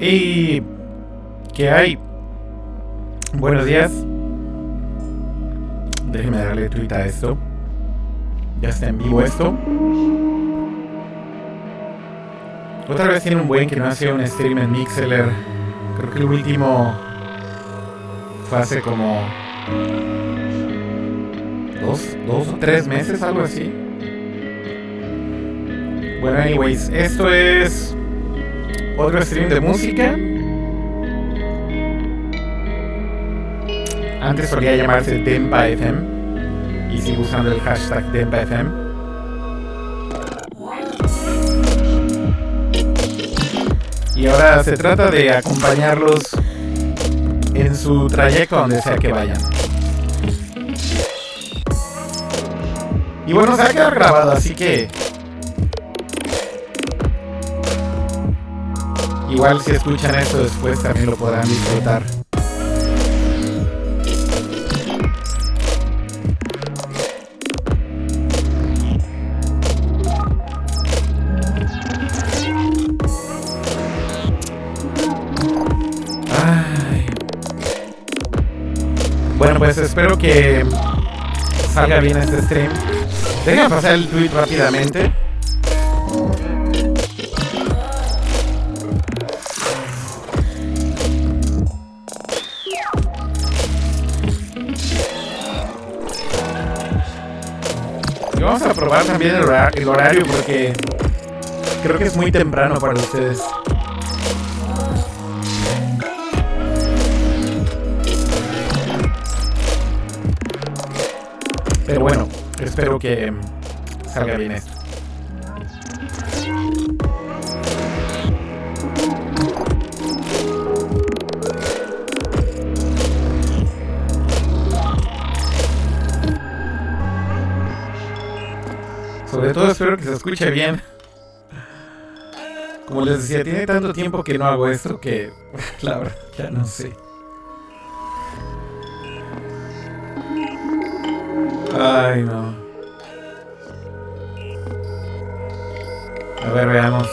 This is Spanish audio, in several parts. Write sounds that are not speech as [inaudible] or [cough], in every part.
Y... ¿Qué hay? Buenos días. Déjenme darle tweet a esto. Ya está en vivo esto. Otra vez tiene un buen que no hace un stream en Mixeler. Creo que el último fue hace como dos, dos o tres meses, algo así. Bueno, anyways, esto es otro stream de música. Antes solía llamarse Dempa FM y sigo usando el hashtag Dempa FM. Y ahora se trata de acompañarlos en su trayecto donde sea que vayan. Y bueno, se va a quedar grabado, así que Igual si escuchan esto después también lo podrán disfrutar. Bueno, pues espero que salga bien este stream. Déjenme pasar el tweet rápidamente. Y vamos a probar también el horario porque creo que es muy temprano para ustedes. Pero bueno, espero que salga bien esto. Espero que se escuche bien. Como les decía, tiene tanto tiempo que no hago esto que [laughs] la verdad ya no sé. Ay, no. A ver, veamos.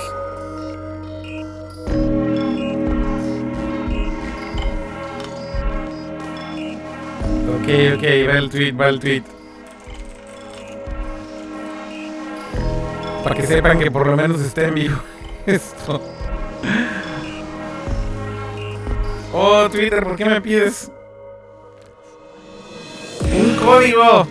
Ok, ok, va el tweet, va el tweet. Para que sepan que por lo menos esté en vivo [laughs] esto. Oh, Twitter, ¿por qué me pides un código?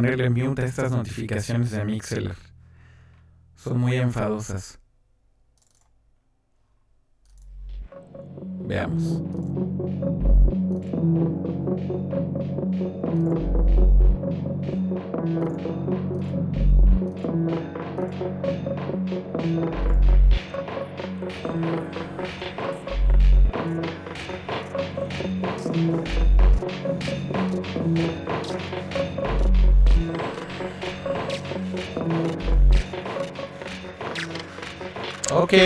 Ponerle mute a estas notificaciones de Mixer. Son muy enfadosas. Veamos. Ok.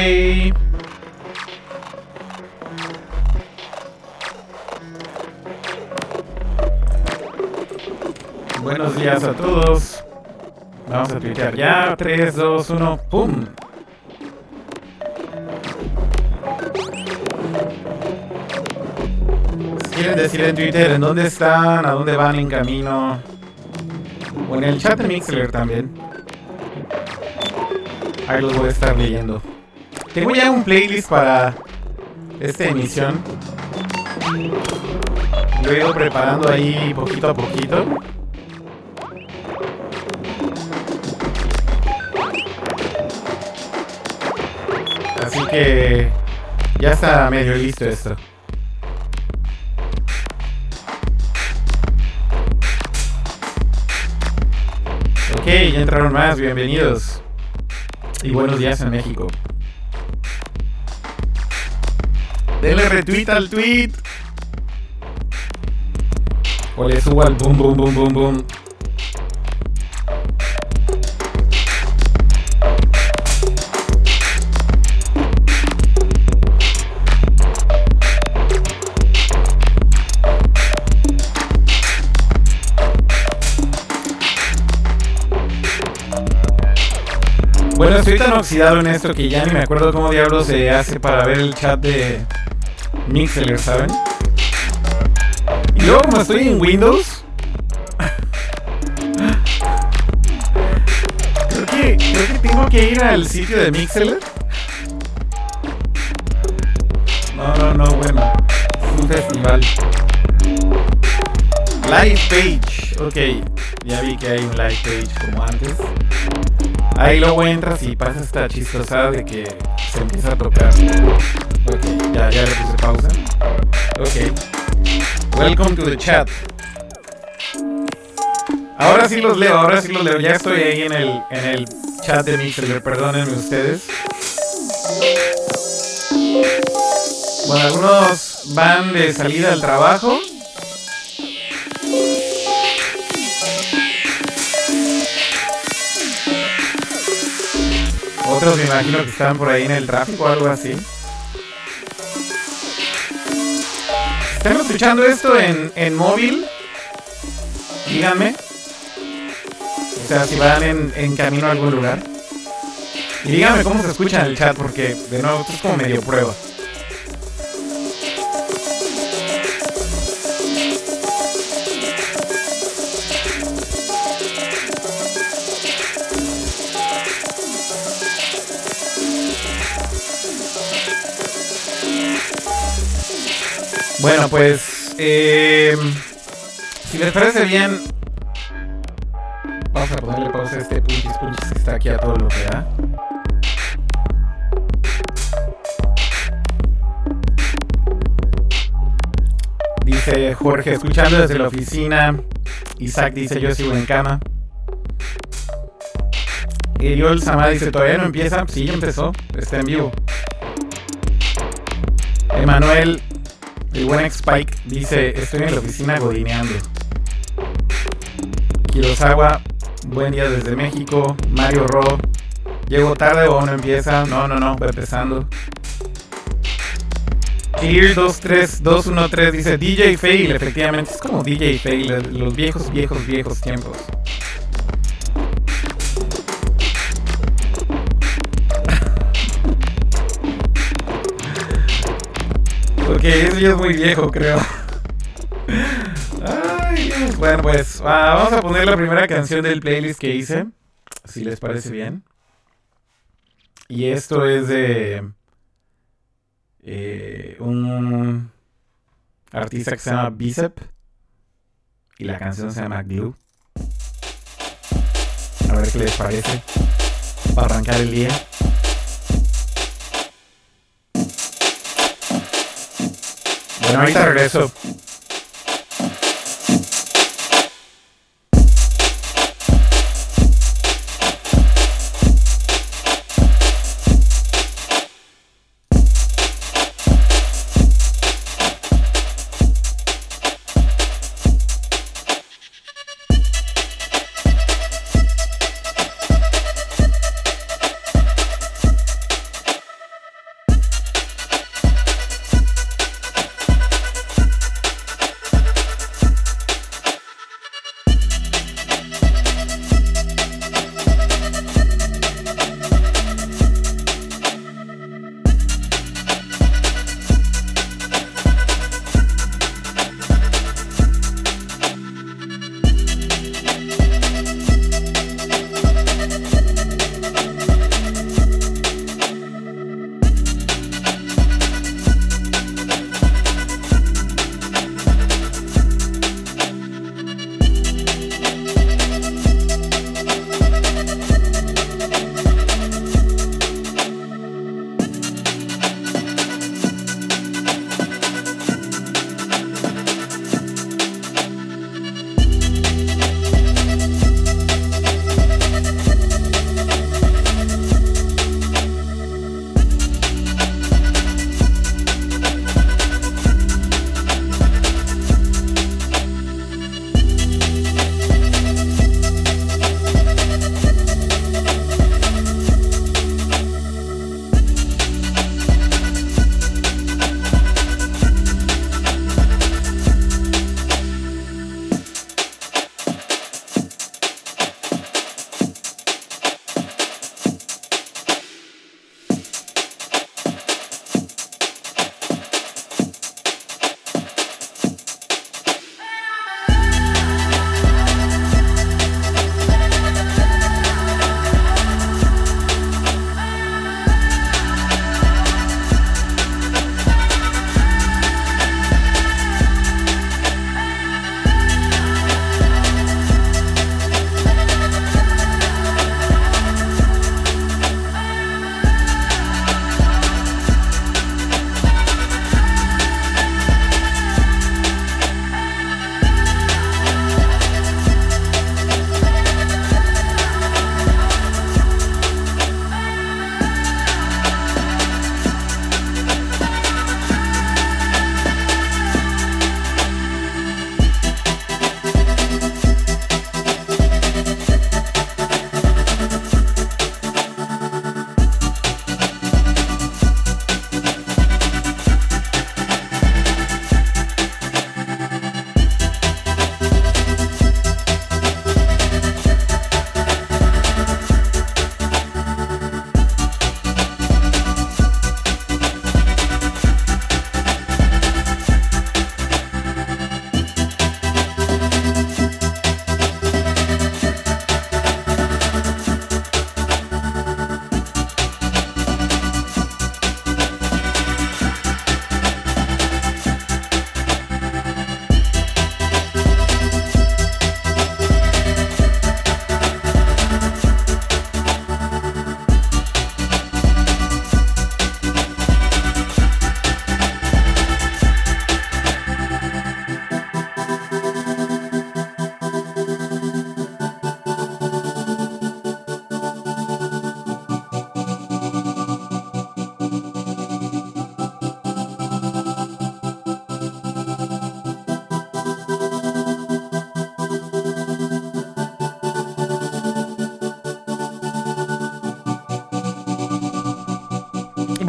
Buenos días a todos. Vamos a tuitear ya. 3, 2, 1, ¡pum! Quieren decir en Twitter en dónde están, a dónde van en camino. O en el chat de Mixler también. Ahí los voy a estar leyendo. Tengo ya un playlist para esta emisión. Lo he ido preparando ahí poquito a poquito. Así que ya está medio listo esto. Ok, ya entraron más, bienvenidos. Y buenos días en México. Denle retweet al tweet. O le subo al boom boom boom boom boom. Bueno, estoy tan oxidado en esto que ya ni me acuerdo cómo diablos se hace para ver el chat de Mixler, ¿saben? Y luego como estoy en Windows... creo, que, creo que tengo que ir al sitio de Mixler. No, no, no, bueno. Es un festival. Live page. Ok, ya vi que hay un live page como antes. Ahí luego entras y pasa esta chistosada de que se empieza a tocar. Ok, ya, ya le puse pausa. Ok. Welcome to the chat. Ahora sí los leo, ahora sí los leo. Ya estoy ahí en el, en el chat de Mixer, perdónenme ustedes. Bueno, algunos van de salida al trabajo. Otros me imagino que están por ahí en el tráfico o algo así. ¿Están escuchando esto en, en móvil? Díganme. O sea, si van en, en camino a algún lugar. Y díganme cómo se escucha en el chat, porque de nuevo esto es como medio prueba. Bueno, pues eh, si les parece bien, vamos a ponerle pausa a este punchis punchis que está aquí a todo lo que da. Dice Jorge, escuchando desde la oficina. Isaac dice, yo sigo en cama. Eriol Sama dice, ¿todavía no empieza? Sí, ya empezó. Está en vivo. Emanuel, el buen Spike, dice, estoy en la oficina godineando. Kirosawa, buen día desde México. Mario Ro, llego tarde o no empieza. No, no, no, va empezando. Clear 23213 dice DJ Fail, efectivamente, es como DJ Fail, los viejos, viejos, viejos tiempos. Porque eso ya es muy viejo, creo. Bueno, pues ah, vamos a poner la primera canción del playlist que hice, si les parece bien. Y esto es de eh, un artista que se llama Bicep y la canción se llama Glue. A ver qué les parece para arrancar el día. Bueno, ahorita regreso.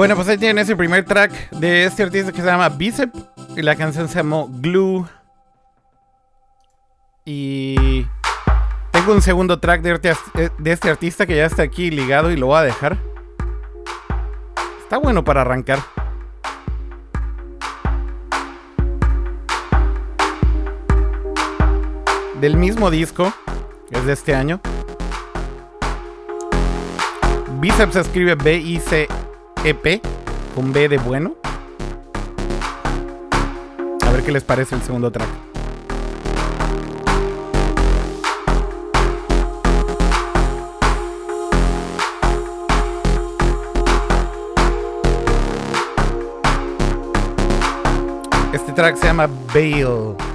Bueno, pues ahí tienen ese primer track de este artista que se llama Bicep. Y la canción se llamó Glue. Y tengo un segundo track de, eh, de este artista que ya está aquí ligado y lo voy a dejar. Está bueno para arrancar. Del mismo disco, es de este año. Bicep se escribe B-I-C-E-P, con B de bueno. A ver qué les parece el segundo track. Este track se llama Bale.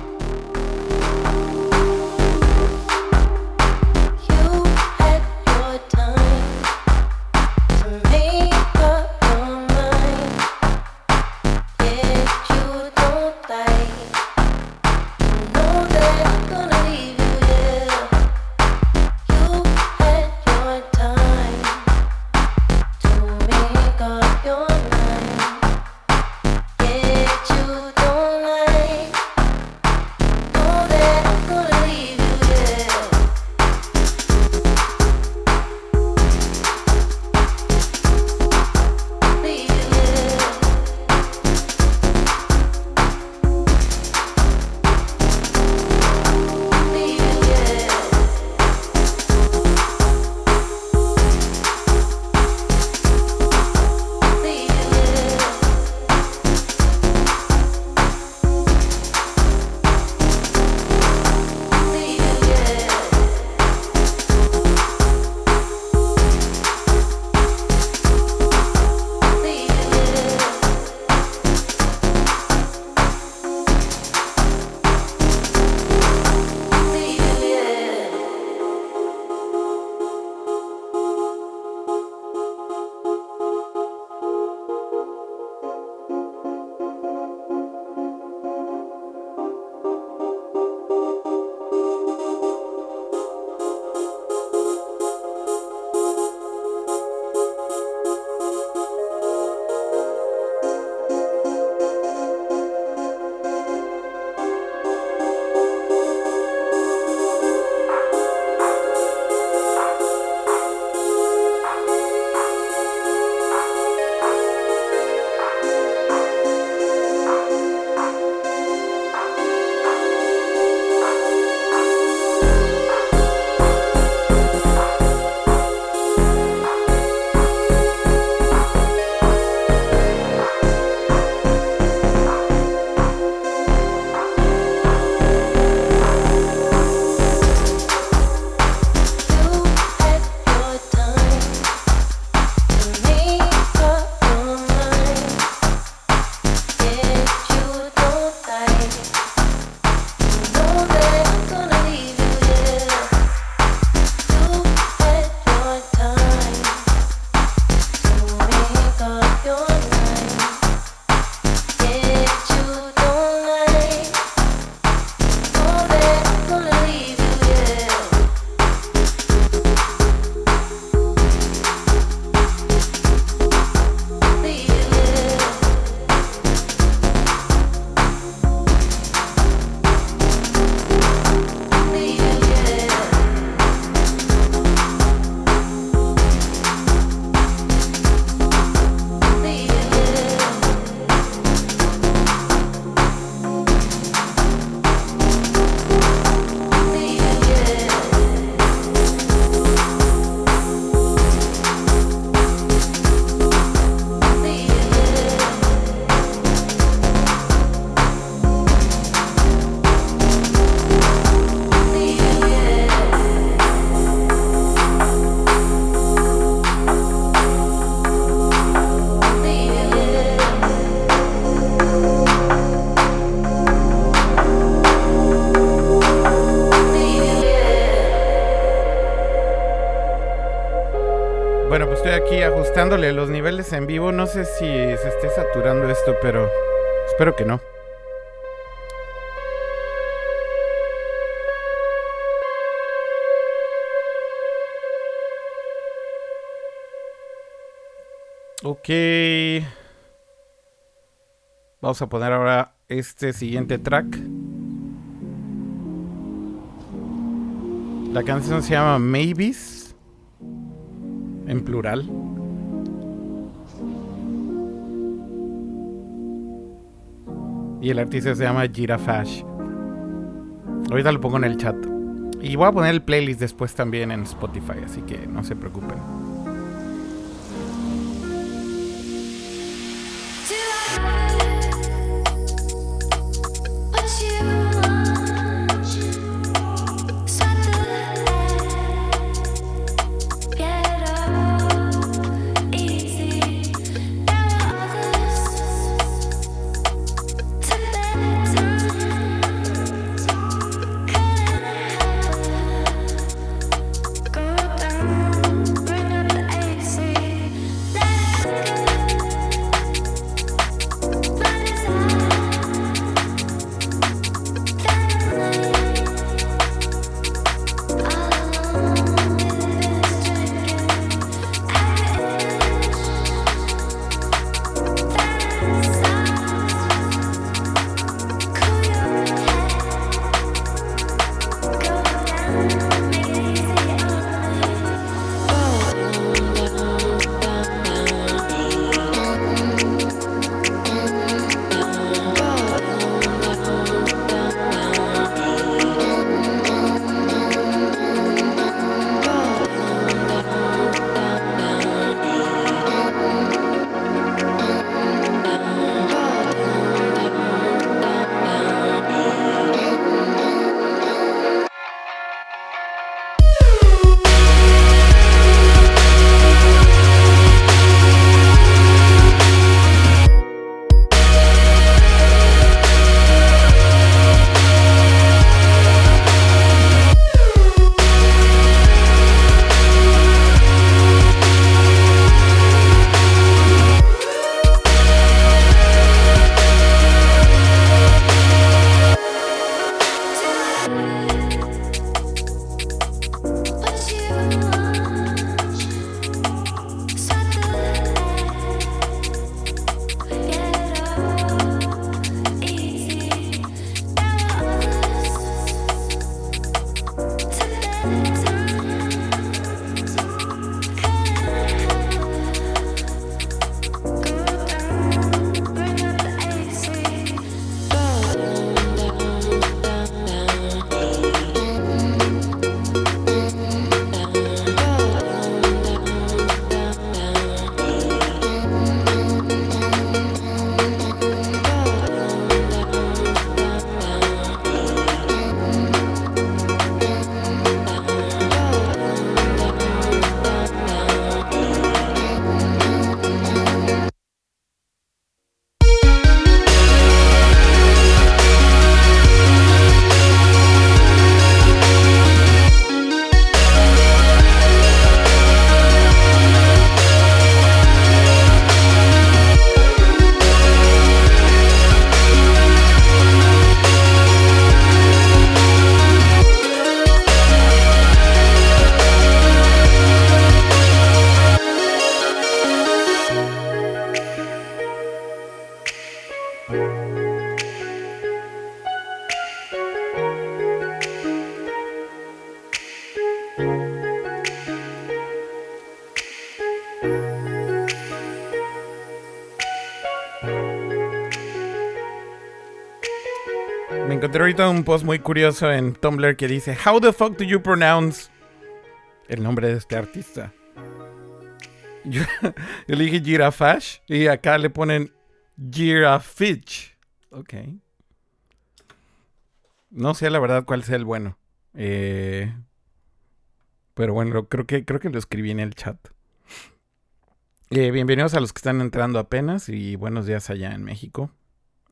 Ajustándole los niveles en vivo. No sé si se esté saturando esto, pero espero que no. Ok. Vamos a poner ahora este siguiente track. La canción se llama Maybes. En plural. El artista se llama Girafash. Ahorita lo pongo en el chat. Y voy a poner el playlist después también en Spotify, así que no se preocupen. Un post muy curioso en Tumblr que dice: How the fuck do you pronounce el nombre de este artista? Yo, [laughs] le dije Girafash y acá le ponen Girafitch. Ok. No sé la verdad cuál sea el bueno. Eh, pero bueno, creo que, creo que lo escribí en el chat. Eh, bienvenidos a los que están entrando apenas y buenos días allá en México.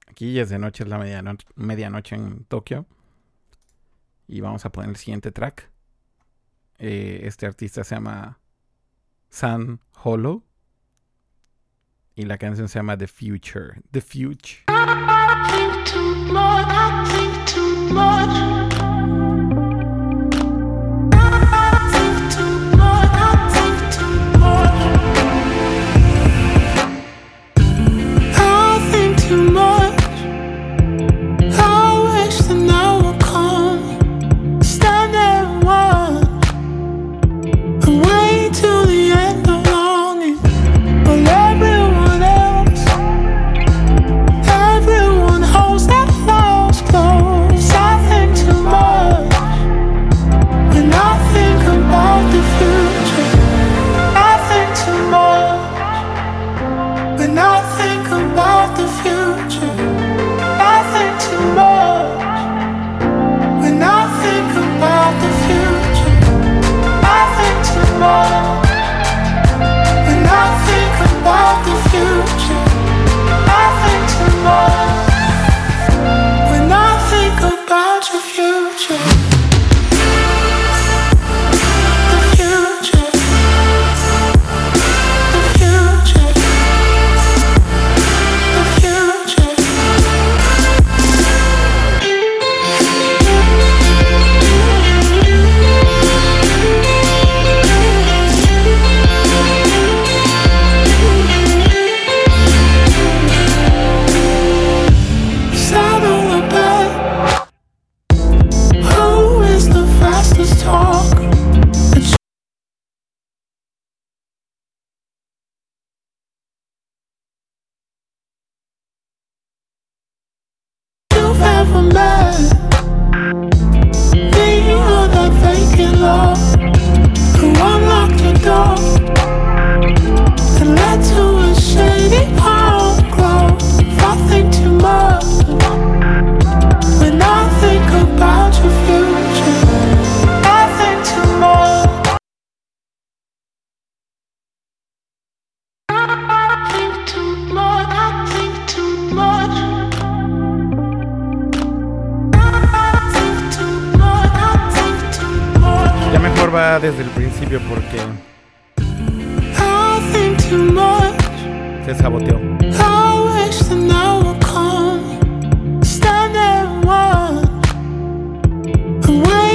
Aquí es de noche, es la medianoche, medianoche en Tokio. Y vamos a poner el siguiente track. Eh, este artista se llama San Hollow. Y la canción se llama The Future. The Future. Have from love. desde el principio porque se saboteó. Away.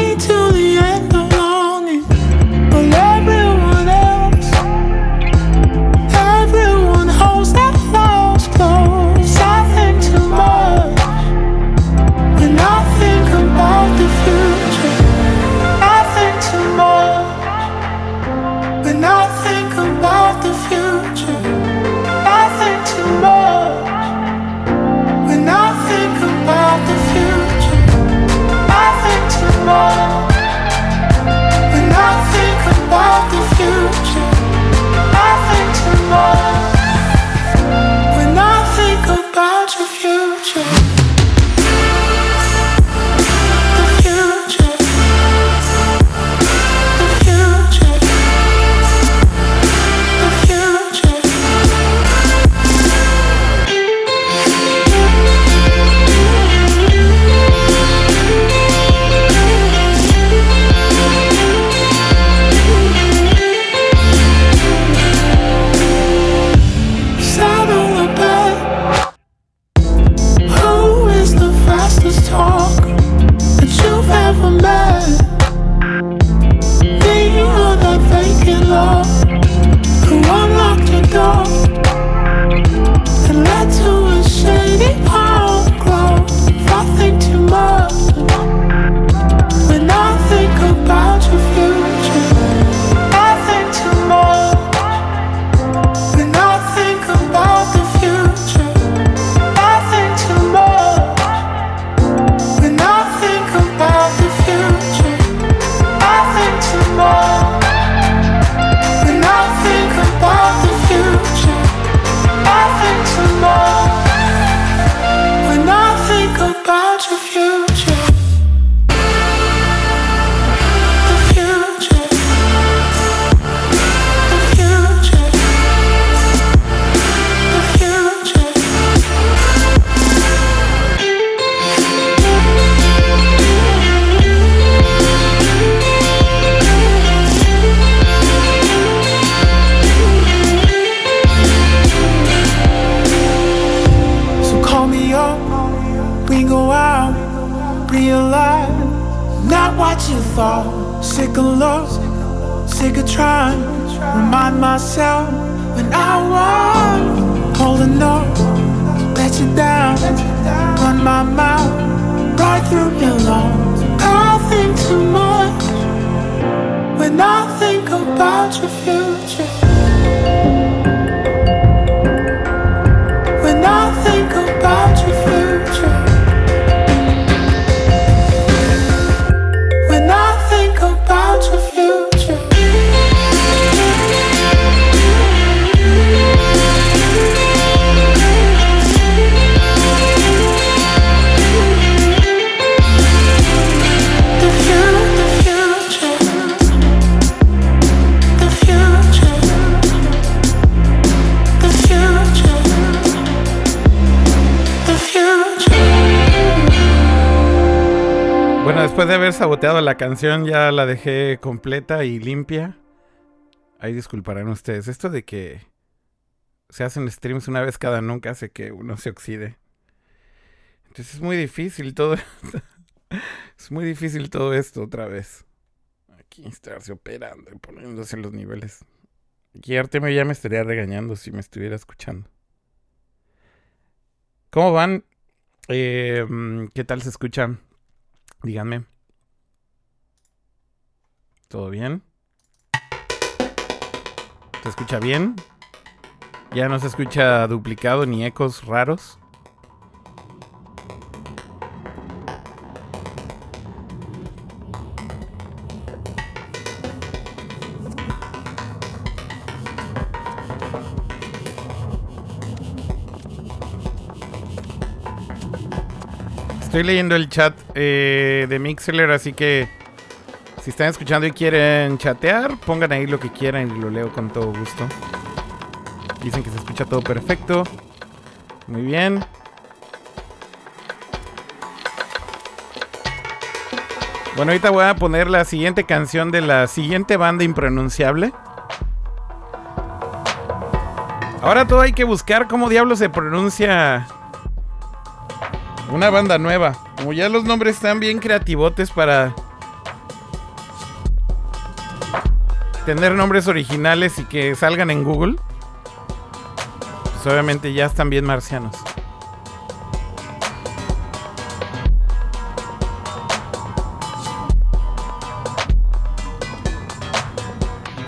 myself when I was holding on. Let you down, run my mouth right through your lungs. I think too much when I think about your future. después de haber saboteado la canción, ya la dejé completa y limpia. Ahí disculparán ustedes. Esto de que se hacen streams una vez cada nunca hace que uno se oxide. Entonces es muy difícil todo. [laughs] es muy difícil todo esto otra vez. Aquí estarse operando y poniéndose los niveles. Y Artemio ya me estaría regañando si me estuviera escuchando. ¿Cómo van? Eh, mm, ¿Qué tal se escuchan? Díganme. ¿Todo bien? ¿Se escucha bien? ¿Ya no se escucha duplicado ni ecos raros? Estoy leyendo el chat eh, de Mixler, así que si están escuchando y quieren chatear, pongan ahí lo que quieran y lo leo con todo gusto. Dicen que se escucha todo perfecto. Muy bien. Bueno, ahorita voy a poner la siguiente canción de la siguiente banda impronunciable. Ahora todo hay que buscar cómo diablo se pronuncia una banda nueva. Como ya los nombres están bien creativotes para tener nombres originales y que salgan en Google. Pues obviamente ya están bien marcianos.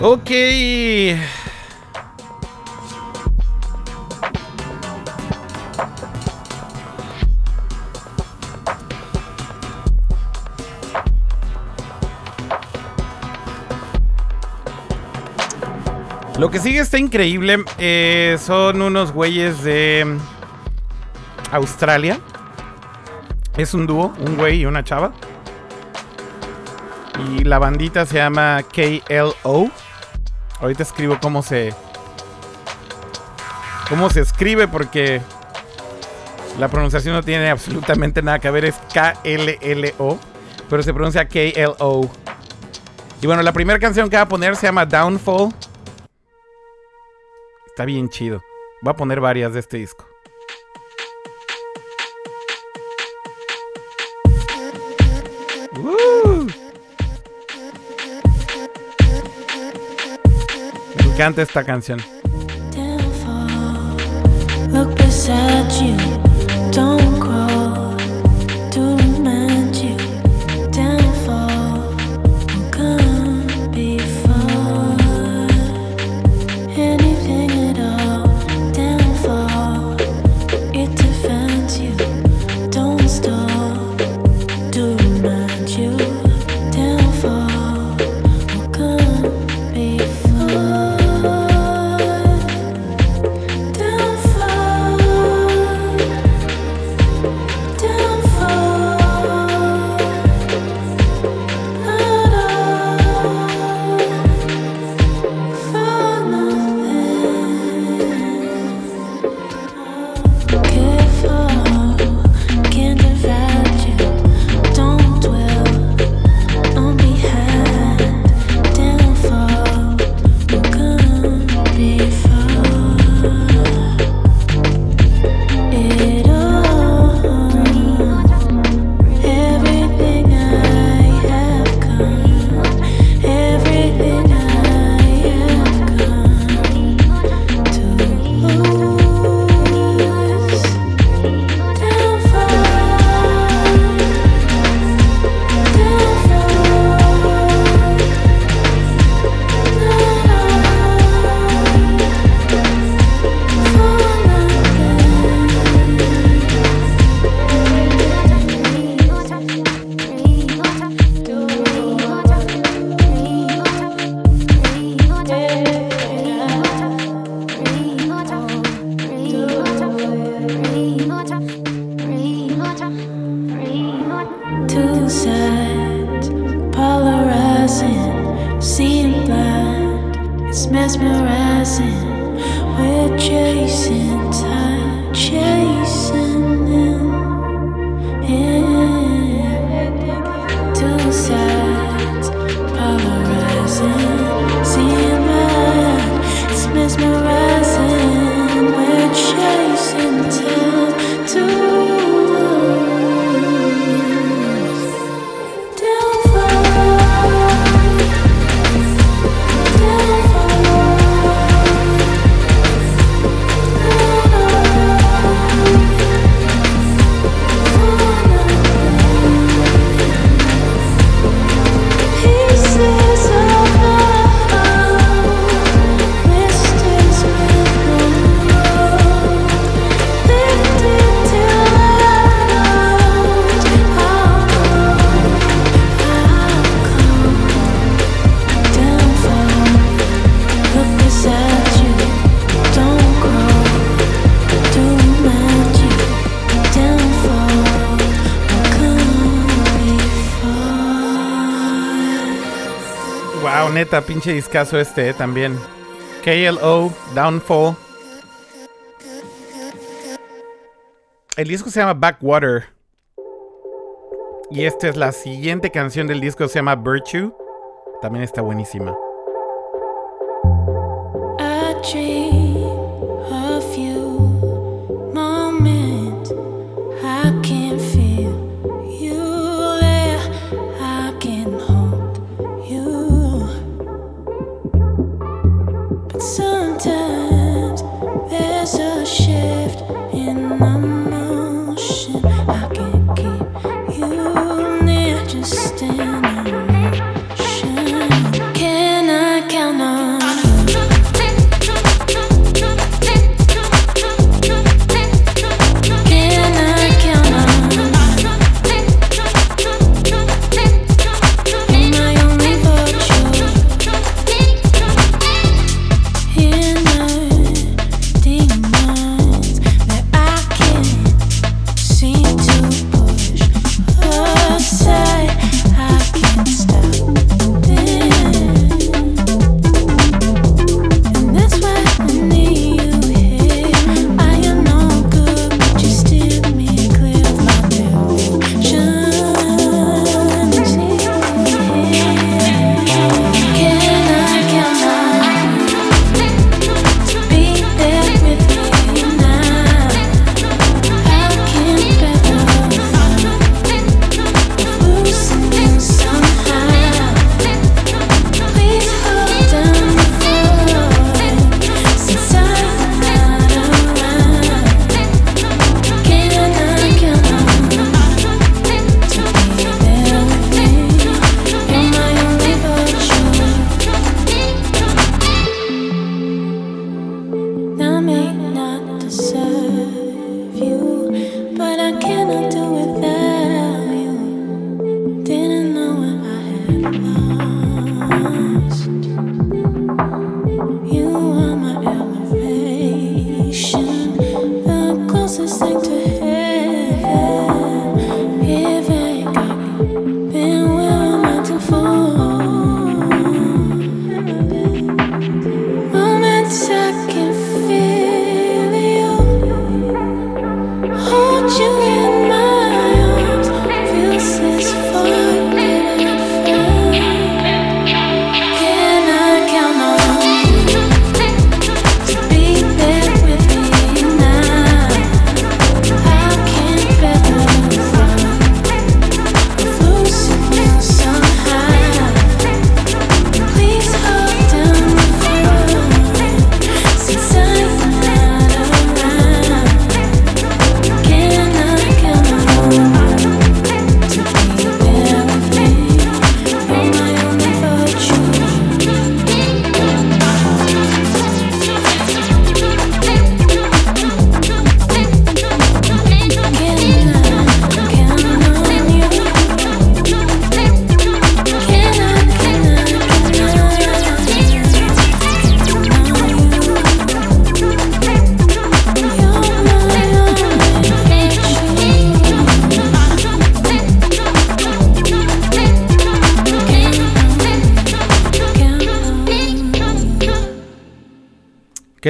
Ok. Lo que sigue está increíble. eh, son unos güeyes de Australia. Es un dúo, un güey y una chava. Y la bandita se llama KLO. Ahorita escribo cómo se. cómo se escribe porque la pronunciación no tiene absolutamente nada que ver. Es K-L-L-O. Pero se pronuncia K-L-O. Y bueno, la primera canción que va a poner se llama Downfall. Está bien chido. Voy a poner varias de este disco. Uh. Me encanta esta canción. pinche discazo este eh, también. KLO, Downfall. El disco se llama Backwater. Y esta es la siguiente canción del disco, se llama Virtue. También está buenísima.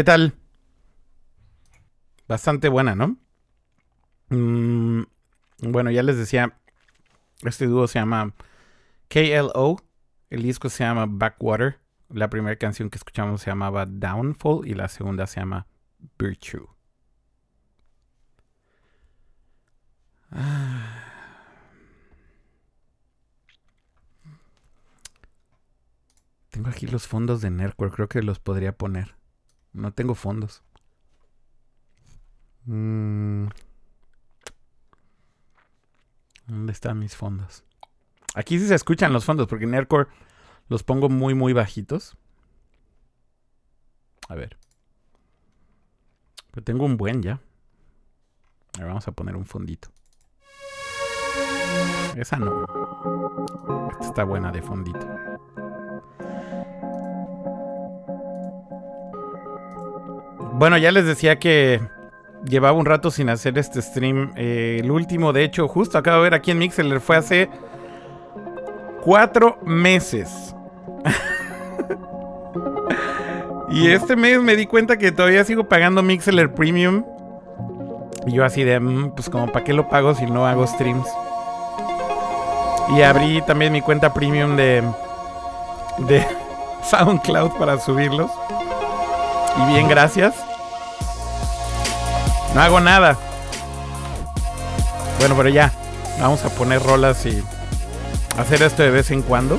tal? Bastante buena, ¿no? Mm, bueno, ya les decía, este dúo se llama KLO, el disco se llama Backwater, la primera canción que escuchamos se llamaba Downfall y la segunda se llama Virtue. Ah. Tengo aquí los fondos de Nercore, creo que los podría poner. No tengo fondos. Mm. ¿Dónde están mis fondos? Aquí sí se escuchan los fondos, porque en Aircore los pongo muy, muy bajitos. A ver. Pero tengo un buen ya. A ver, vamos a poner un fondito. Esa no. Esta está buena de fondito. Bueno, ya les decía que llevaba un rato sin hacer este stream. Eh, el último, de hecho, justo acabo de ver aquí en Mixler, fue hace cuatro meses. [laughs] y este mes me di cuenta que todavía sigo pagando Mixler Premium. Y yo así de, mm, pues como, ¿para qué lo pago si no hago streams? Y abrí también mi cuenta premium de, de [laughs] SoundCloud para subirlos. Y bien, gracias. No hago nada. Bueno, pero ya. Vamos a poner rolas y hacer esto de vez en cuando.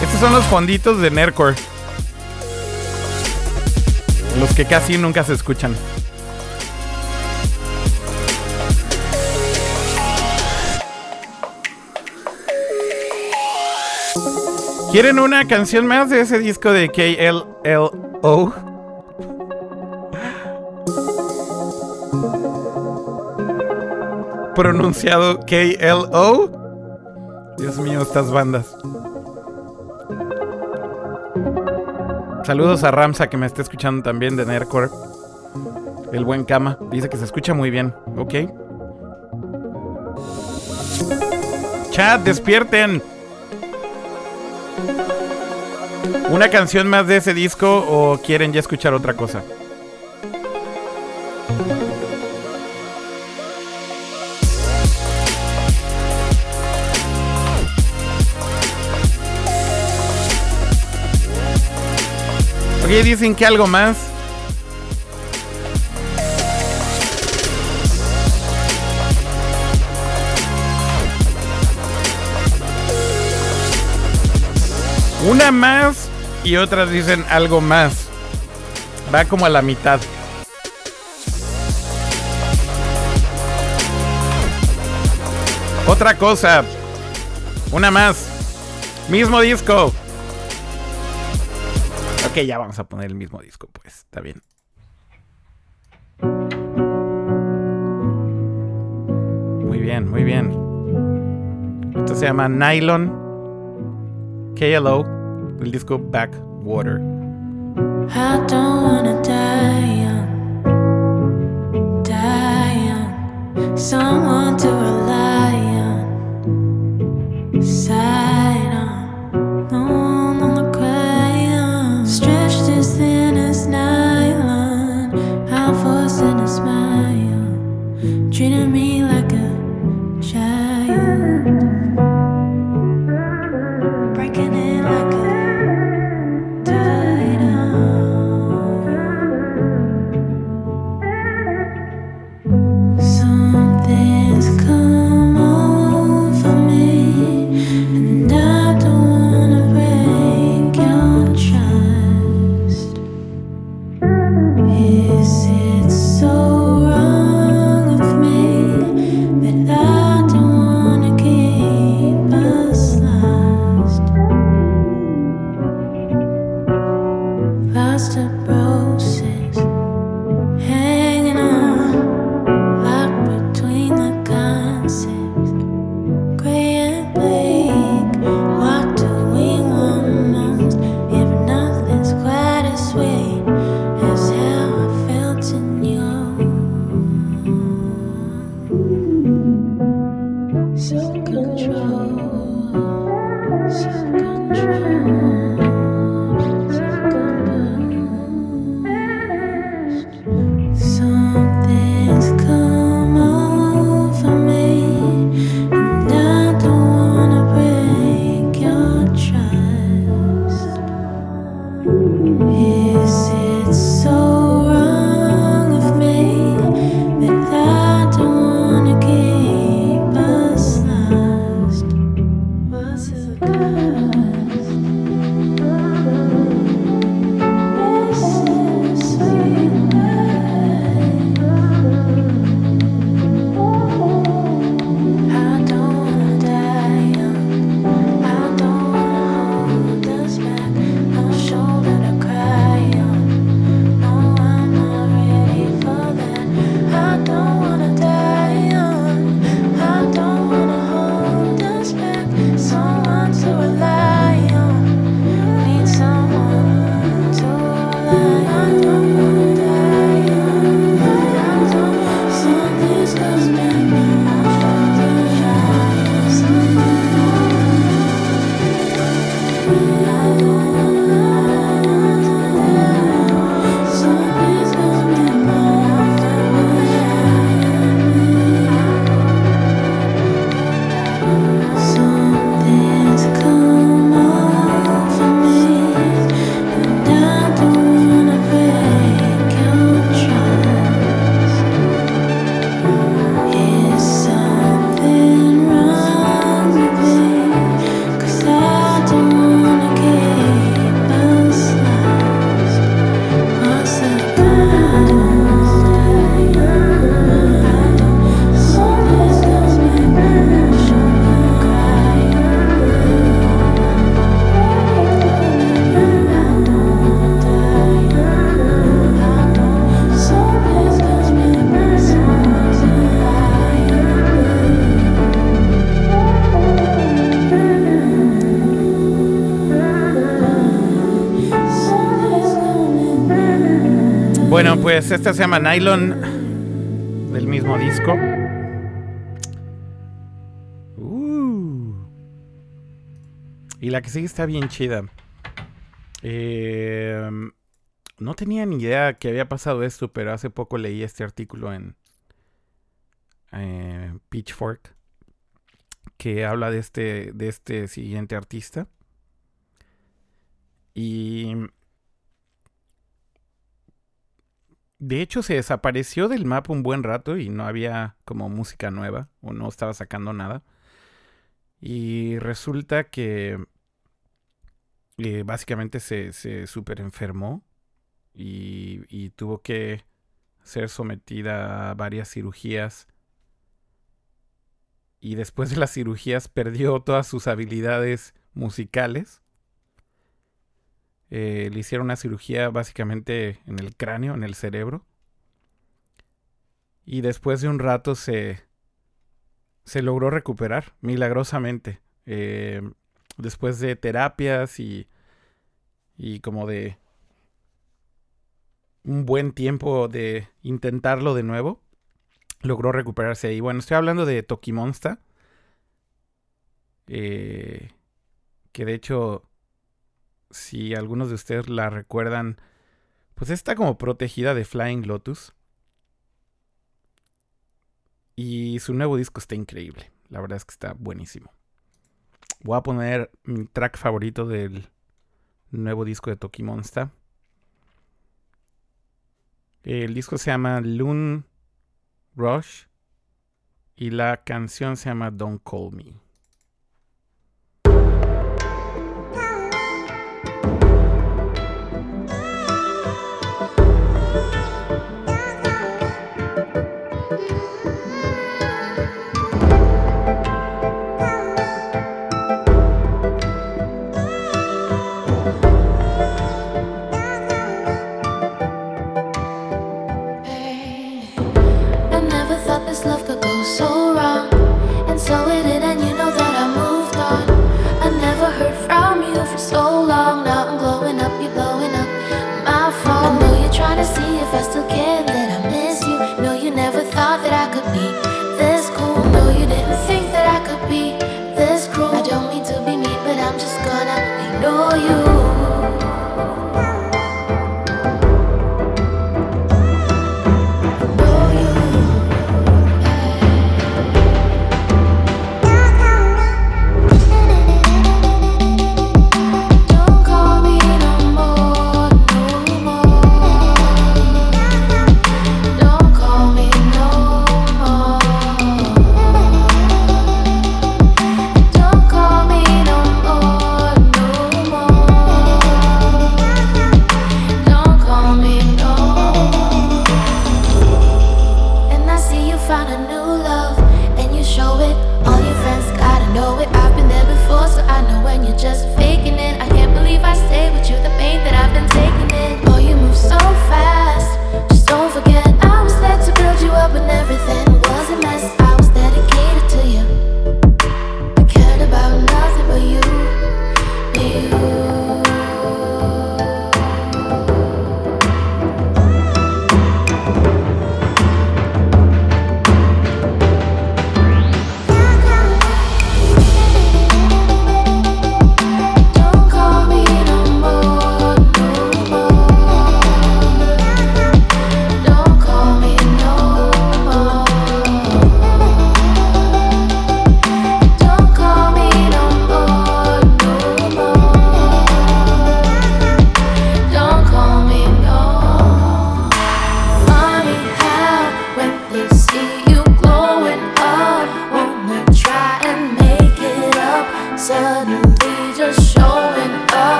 Estos son los fonditos de Nerdcore. Los que casi nunca se escuchan. ¿Quieren una canción más de ese disco de KLLO? Pronunciado KLO. Dios mío, estas bandas. Saludos a Ramsa que me está escuchando también de Nerdcore. El buen Kama. Dice que se escucha muy bien. Ok. Chat, despierten. ¿Una canción más de ese disco o quieren ya escuchar otra cosa? Ok, dicen que algo más. Una más y otras dicen algo más. Va como a la mitad. Otra cosa. Una más. Mismo disco. Ok, ya vamos a poner el mismo disco, pues. Está bien. Muy bien, muy bien. Esto se llama Nylon KLO, el disco Backwater. I don't wanna die young, die young. Someone to rely on, side pues esta se llama Nylon del mismo disco. Uh. Y la que sigue está bien chida. Eh, no tenía ni idea que había pasado esto, pero hace poco leí este artículo en eh, Pitchfork que habla de este, de este siguiente artista. Y de hecho se desapareció del mapa un buen rato y no había como música nueva o no estaba sacando nada. Y resulta que eh, básicamente se, se super enfermó y, y tuvo que ser sometida a varias cirugías. Y después de las cirugías perdió todas sus habilidades musicales. Eh, le hicieron una cirugía básicamente en el cráneo, en el cerebro. Y después de un rato se, se logró recuperar milagrosamente. Eh, después de terapias y, y como de un buen tiempo de intentarlo de nuevo, logró recuperarse ahí. Bueno, estoy hablando de Tokimonsta. Eh, que de hecho si algunos de ustedes la recuerdan, pues está como protegida de Flying Lotus. Y su nuevo disco está increíble. La verdad es que está buenísimo. Voy a poner mi track favorito del nuevo disco de Toki Monster. El disco se llama Loon Rush y la canción se llama Don't Call Me.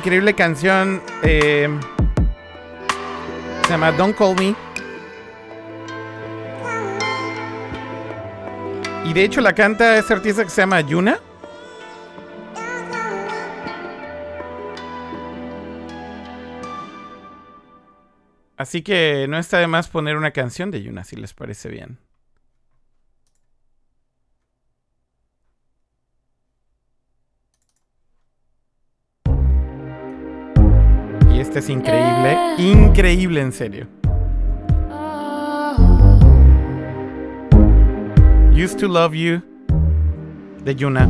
increíble canción. Eh, se llama Don't Call Me. Y de hecho la canta ese artista que se llama Yuna. Así que no está de más poner una canción de Yuna si les parece bien. es increíble. Increíble, en serio. Used to Love You de Yuna.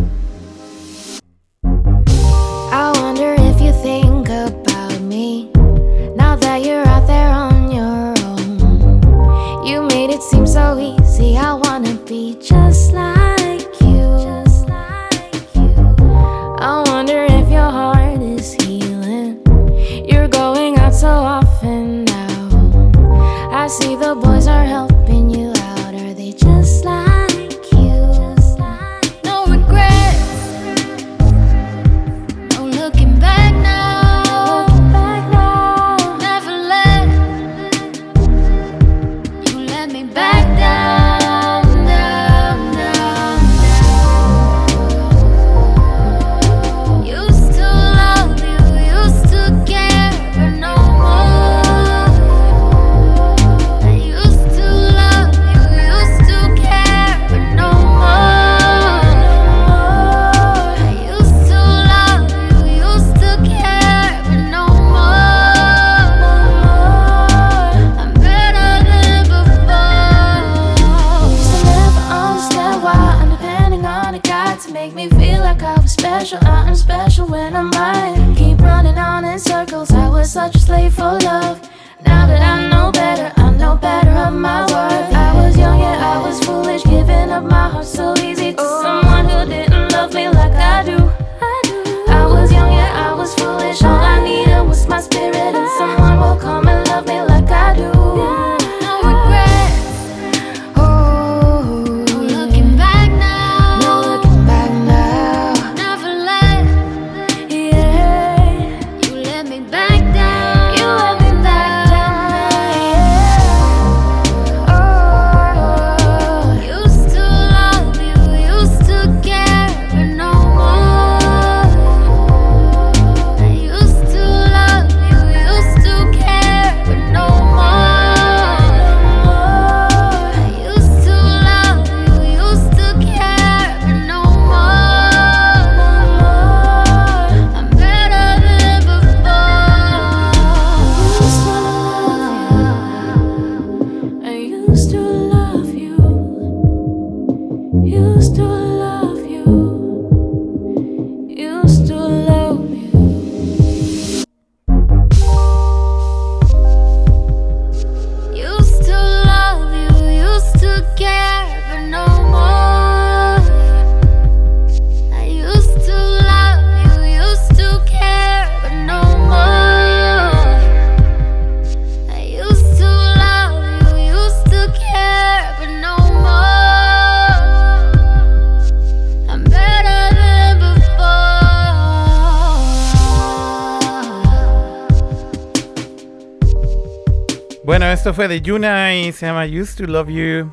Eso fue de Yuna y se llama Used to Love You,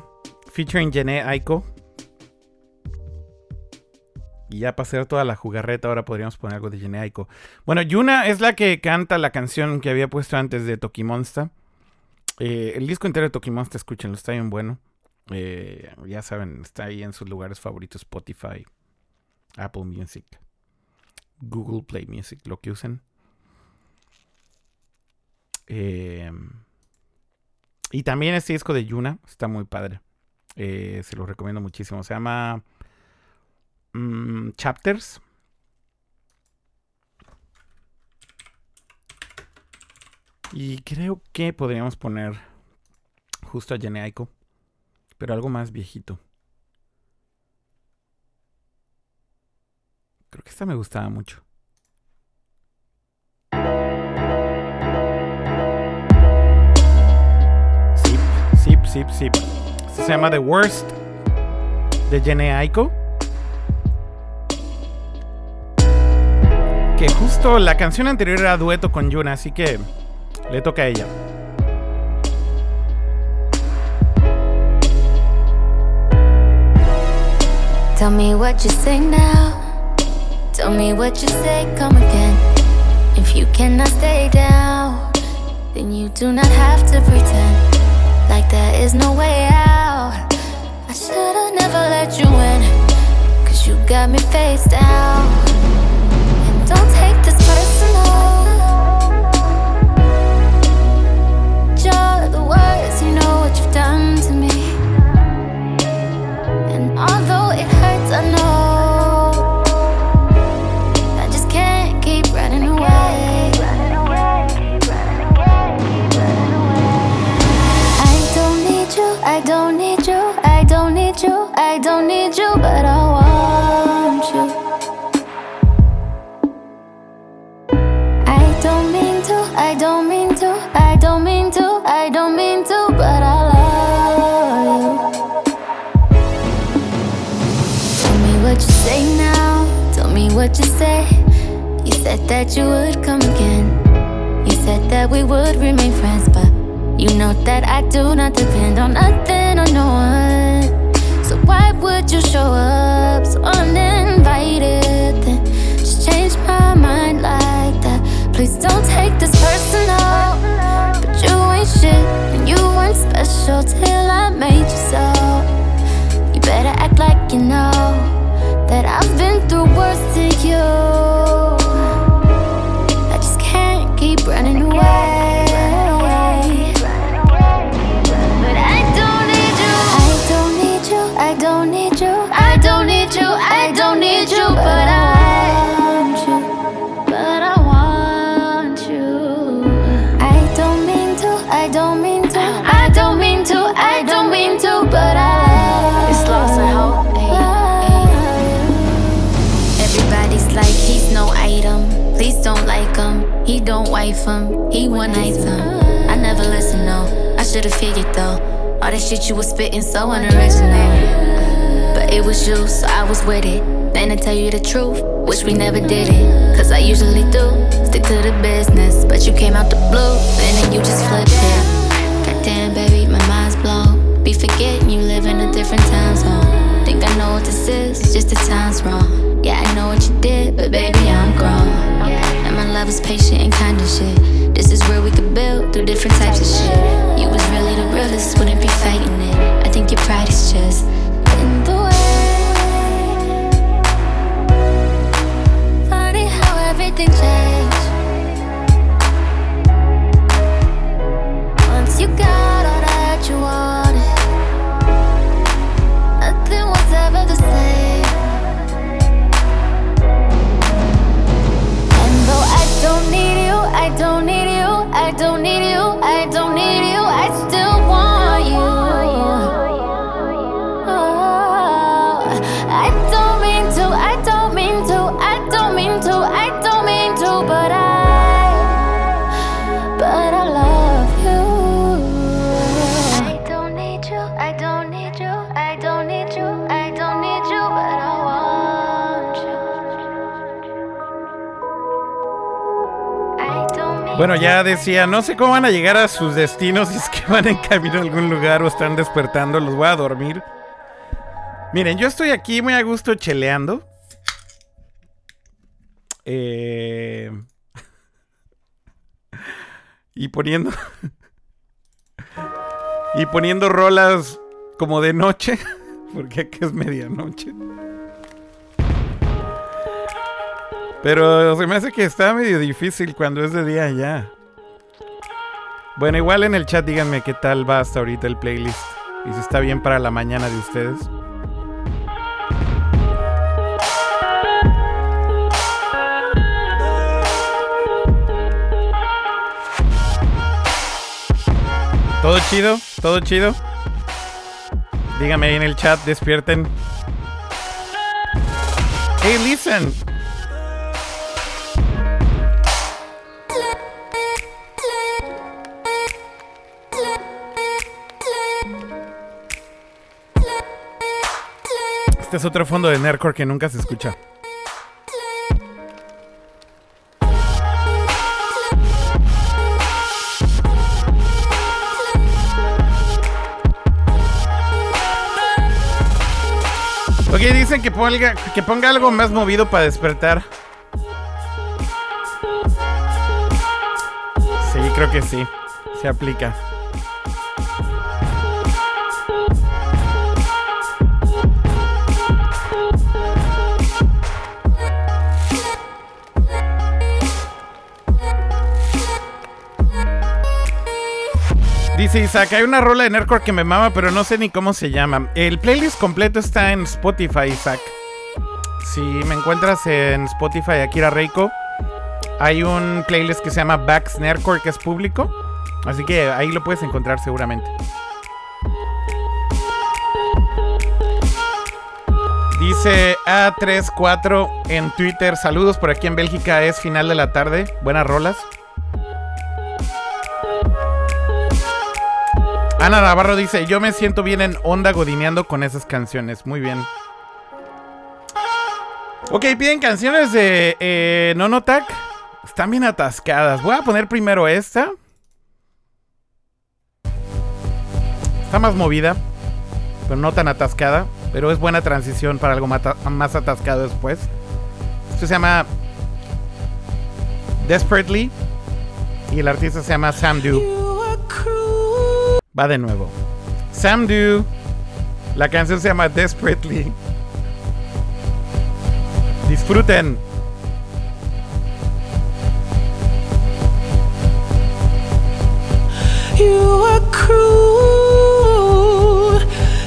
featuring Jené Aiko. Y ya para hacer toda la jugarreta, ahora podríamos poner algo de Jené Aiko. Bueno, Yuna es la que canta la canción que había puesto antes de Tokimonsta. Eh, el disco entero de Toki Tokimonsta, escúchenlo, está bien bueno. Eh, ya saben, está ahí en sus lugares favoritos: Spotify, Apple Music, Google Play Music, lo que usen. Eh, y también este disco de Yuna está muy padre. Eh, se lo recomiendo muchísimo. Se llama mm, Chapters. Y creo que podríamos poner justo a Geneico, pero algo más viejito. Creo que esta me gustaba mucho. zip, zip. Esto se llama The Worst de Jenny Aiko. Que justo la canción anterior era dueto con Yuna, así que le toca a ella. Tell me what you say now. Tell me what you say, come again. If you cannot stay down, then you do not have to pretend. Like there is no way out. I should've never let you in, cause you got me face down. And don't take this personal. You're the worst, you know what you've done you, I don't need you, but I want you. I don't mean to, I don't mean to, I don't mean to, I don't mean to, but I love you. Tell me what you say now. Tell me what you say. You said that you would come again. You said that we would remain friends, but you know that I do not depend on nothing or no one. Why would you show up so uninvited? Then just change my mind like that. Please don't take this personal. But you ain't shit, and you weren't special till I made you so. You better act like you know that I've been through worse to you. I just can't keep running away. Wife him. He one night item. I never listen no. I should've figured though. All that shit you was spitting so unoriginal. But it was you, so I was with it. Then to tell you the truth, wish we never did it. Cause I usually do. Stick to the business. But you came out the blue. And then you just flipped it. Goddamn, baby, my mind's blown. Be forgetting you live in a different time zone. Think I know what this is, just the time's wrong. Yeah, I know what you did, but baby, I'm grown. And my love is patient and kind of shit. This is where we could build through different types of shit. You was really the realest, wouldn't be fighting it. I think your pride is just ya decía, no sé cómo van a llegar a sus destinos, [laughs] si es que van en camino a algún lugar o están despertando, los voy a dormir. Miren, yo estoy aquí muy a gusto cheleando. Eh, [laughs] y poniendo... [laughs] y poniendo rolas como de noche, porque aquí es medianoche. Pero se me hace que está medio difícil cuando es de día ya. Bueno, igual en el chat díganme qué tal va hasta ahorita el playlist. Y si está bien para la mañana de ustedes. ¿Todo chido? ¿Todo chido? Dígame ahí en el chat, despierten. Hey, listen. Este es otro fondo de Nerdcore que nunca se escucha. Ok, dicen que ponga, que ponga algo más movido para despertar. Sí, creo que sí. Se aplica. Dice Isaac, hay una rola de Nerdcore que me mama, pero no sé ni cómo se llama. El playlist completo está en Spotify, Isaac. Si me encuentras en Spotify, Akira Reiko, hay un playlist que se llama Backs Nerdcore que es público. Así que ahí lo puedes encontrar seguramente. Dice A34 en Twitter, saludos por aquí en Bélgica, es final de la tarde, buenas rolas. Ana Navarro dice, yo me siento bien en onda godineando con esas canciones. Muy bien. Ok, piden canciones de eh, Nonotac. Están bien atascadas. Voy a poner primero esta. Está más movida, pero no tan atascada. Pero es buena transición para algo más atascado después. Esto se llama Desperately. Y el artista se llama Sam Dew. Va de nuevo. Sam Do. La canción se llama Desperately. Disfruten. You are cruel,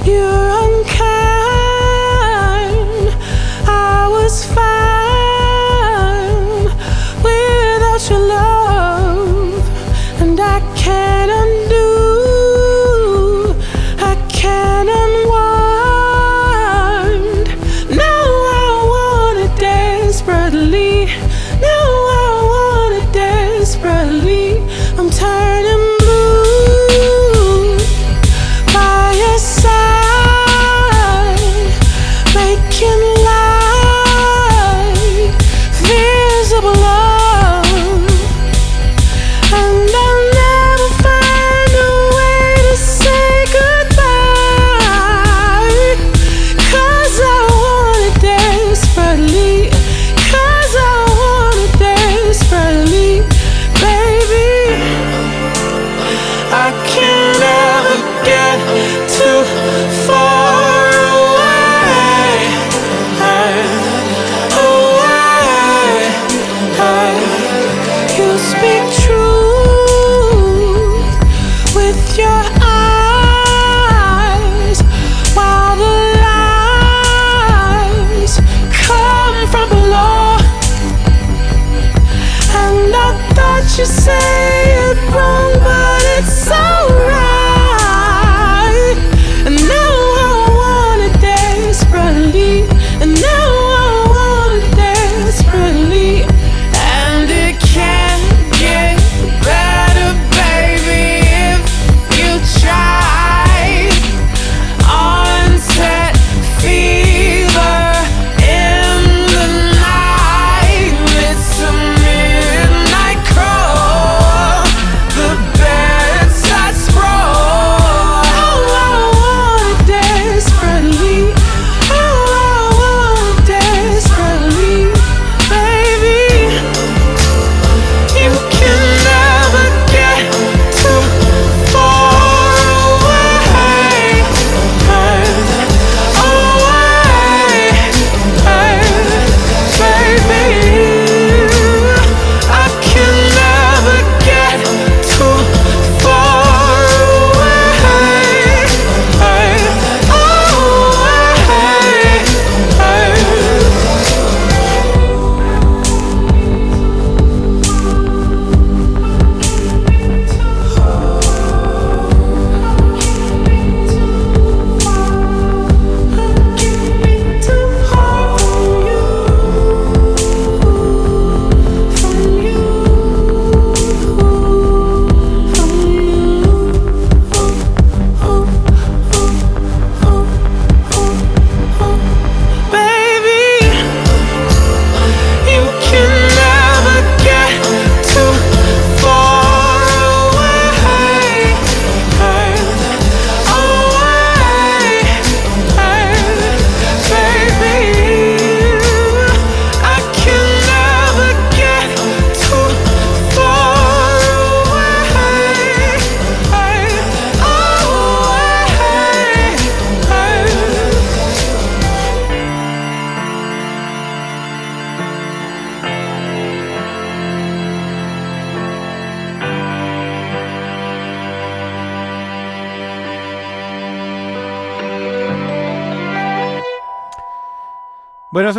you're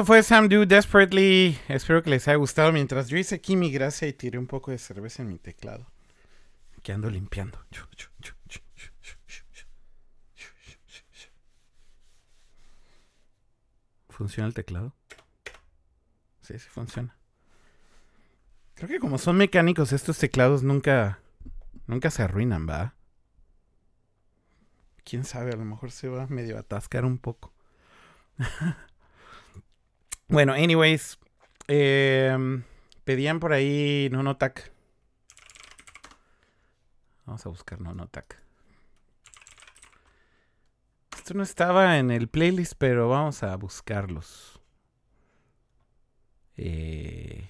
fue Sam Do Desperately. Espero que les haya gustado. Mientras yo hice aquí mi gracia y tiré un poco de cerveza en mi teclado. Que ando limpiando. ¿Funciona el teclado? Sí, sí funciona. Creo que como son mecánicos, estos teclados nunca, nunca se arruinan, ¿va? Quién sabe, a lo mejor se va medio atascar un poco. [laughs] bueno, anyways. em, pedían por ahí Nonotac. Vamos a buscar Nonotac. Esto no estaba en el playlist, pero vamos a buscarlos. Eh,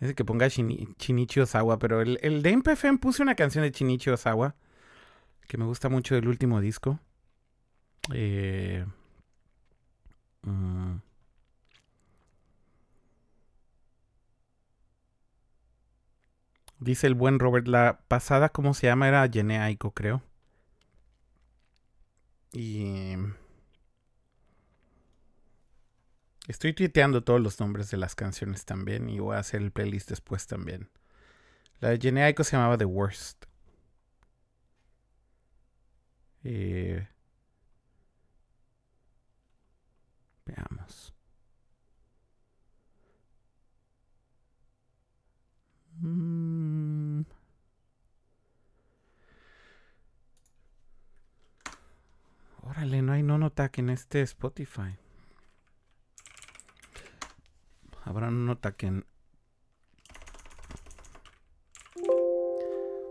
es que ponga Shini- Shinichi Osawa, pero el, el de MPFM puse una canción de Shinichi Osawa que me gusta mucho del último disco. Eh, Dice el buen Robert, la pasada, ¿cómo se llama? Era Yene Aiko, creo. Y... Estoy tuiteando todos los nombres de las canciones también y voy a hacer el playlist después también. La de Jhené Aiko se llamaba The Worst. Eh, veamos. Mm. Órale, no hay Nonotac en este Spotify. Habrá Nonotac en...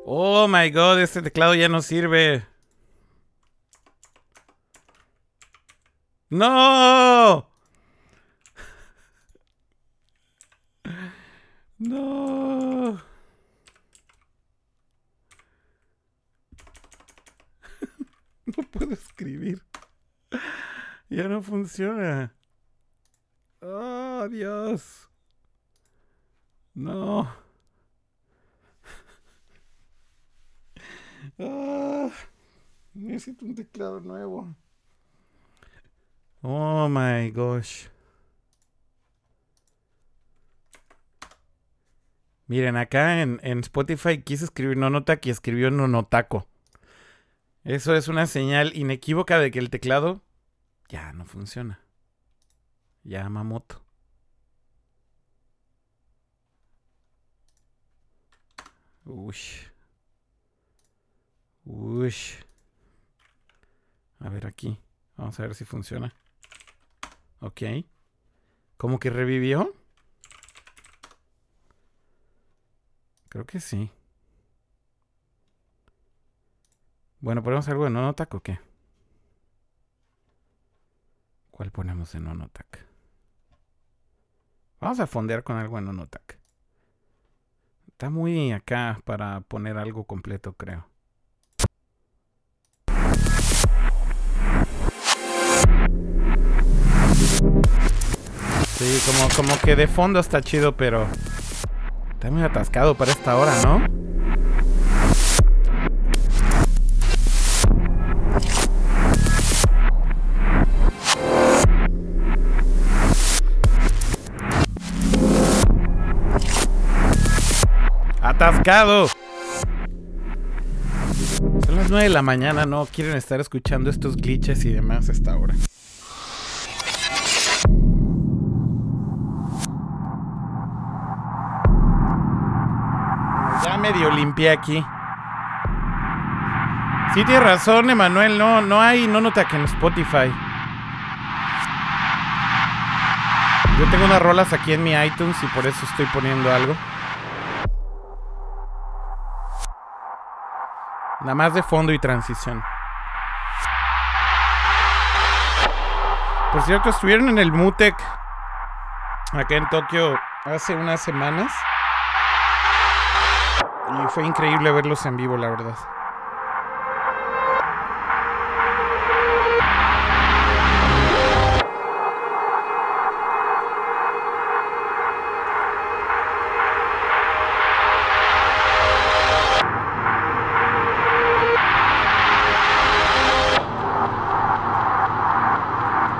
Oh my god, este teclado ya no sirve. ¡No! [laughs] No. [laughs] No puedo escribir. Ya no funciona. Oh, Dios. No. [laughs] Ah, necesito un teclado nuevo. Oh my gosh. Miren, acá en, en Spotify quise escribir Nonotaki escribió Nonotaco. Eso es una señal inequívoca de que el teclado ya no funciona. Ya Mamoto. Ush. Ush. A ver aquí. Vamos a ver si funciona. Ok. ¿Cómo que revivió? Creo que sí. Bueno, ¿ponemos algo en Nonotac o qué? ¿Cuál ponemos en Nonotac? Vamos a fondear con algo en Nonotac. Está muy acá para poner algo completo, creo. Sí, como, como que de fondo está chido, pero está muy atascado para esta hora, ¿no? ¡Atascado! Son las 9 de la mañana, no quieren estar escuchando estos glitches y demás a esta medio limpié aquí. Sí, tienes razón, Emanuel. No, no hay Nonotac en Spotify. Yo tengo unas rolas aquí en mi iTunes y por eso estoy poniendo algo. Nada más de fondo y transición. Por cierto, estuvieron en el Mutec acá en Tokio hace unas semanas. Y fue increíble verlos en vivo, la verdad.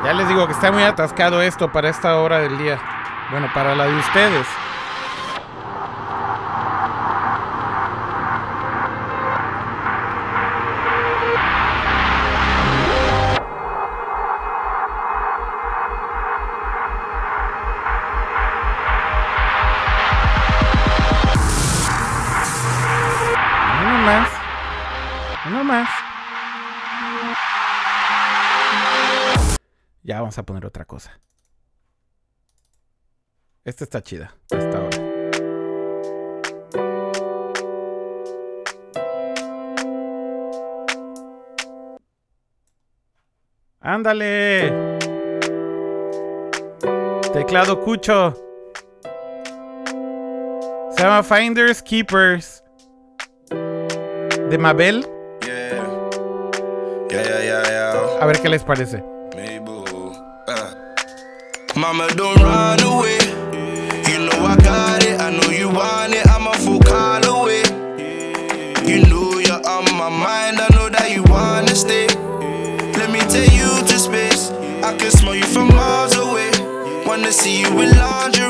Ya les digo que está muy atascado esto para esta hora del día. Bueno, para la de ustedes. cosa. Esta está chida, hasta ahora. Ándale. Teclado Cucho. Se llama Finders Keepers. De Mabel. A ver qué les parece. Mama, don't run away. You know I got it, I know you want it. I'm a full call away. You know you're on my mind, I know that you wanna stay. Let me take you to space. I can smell you from miles away. Wanna see you in lingerie.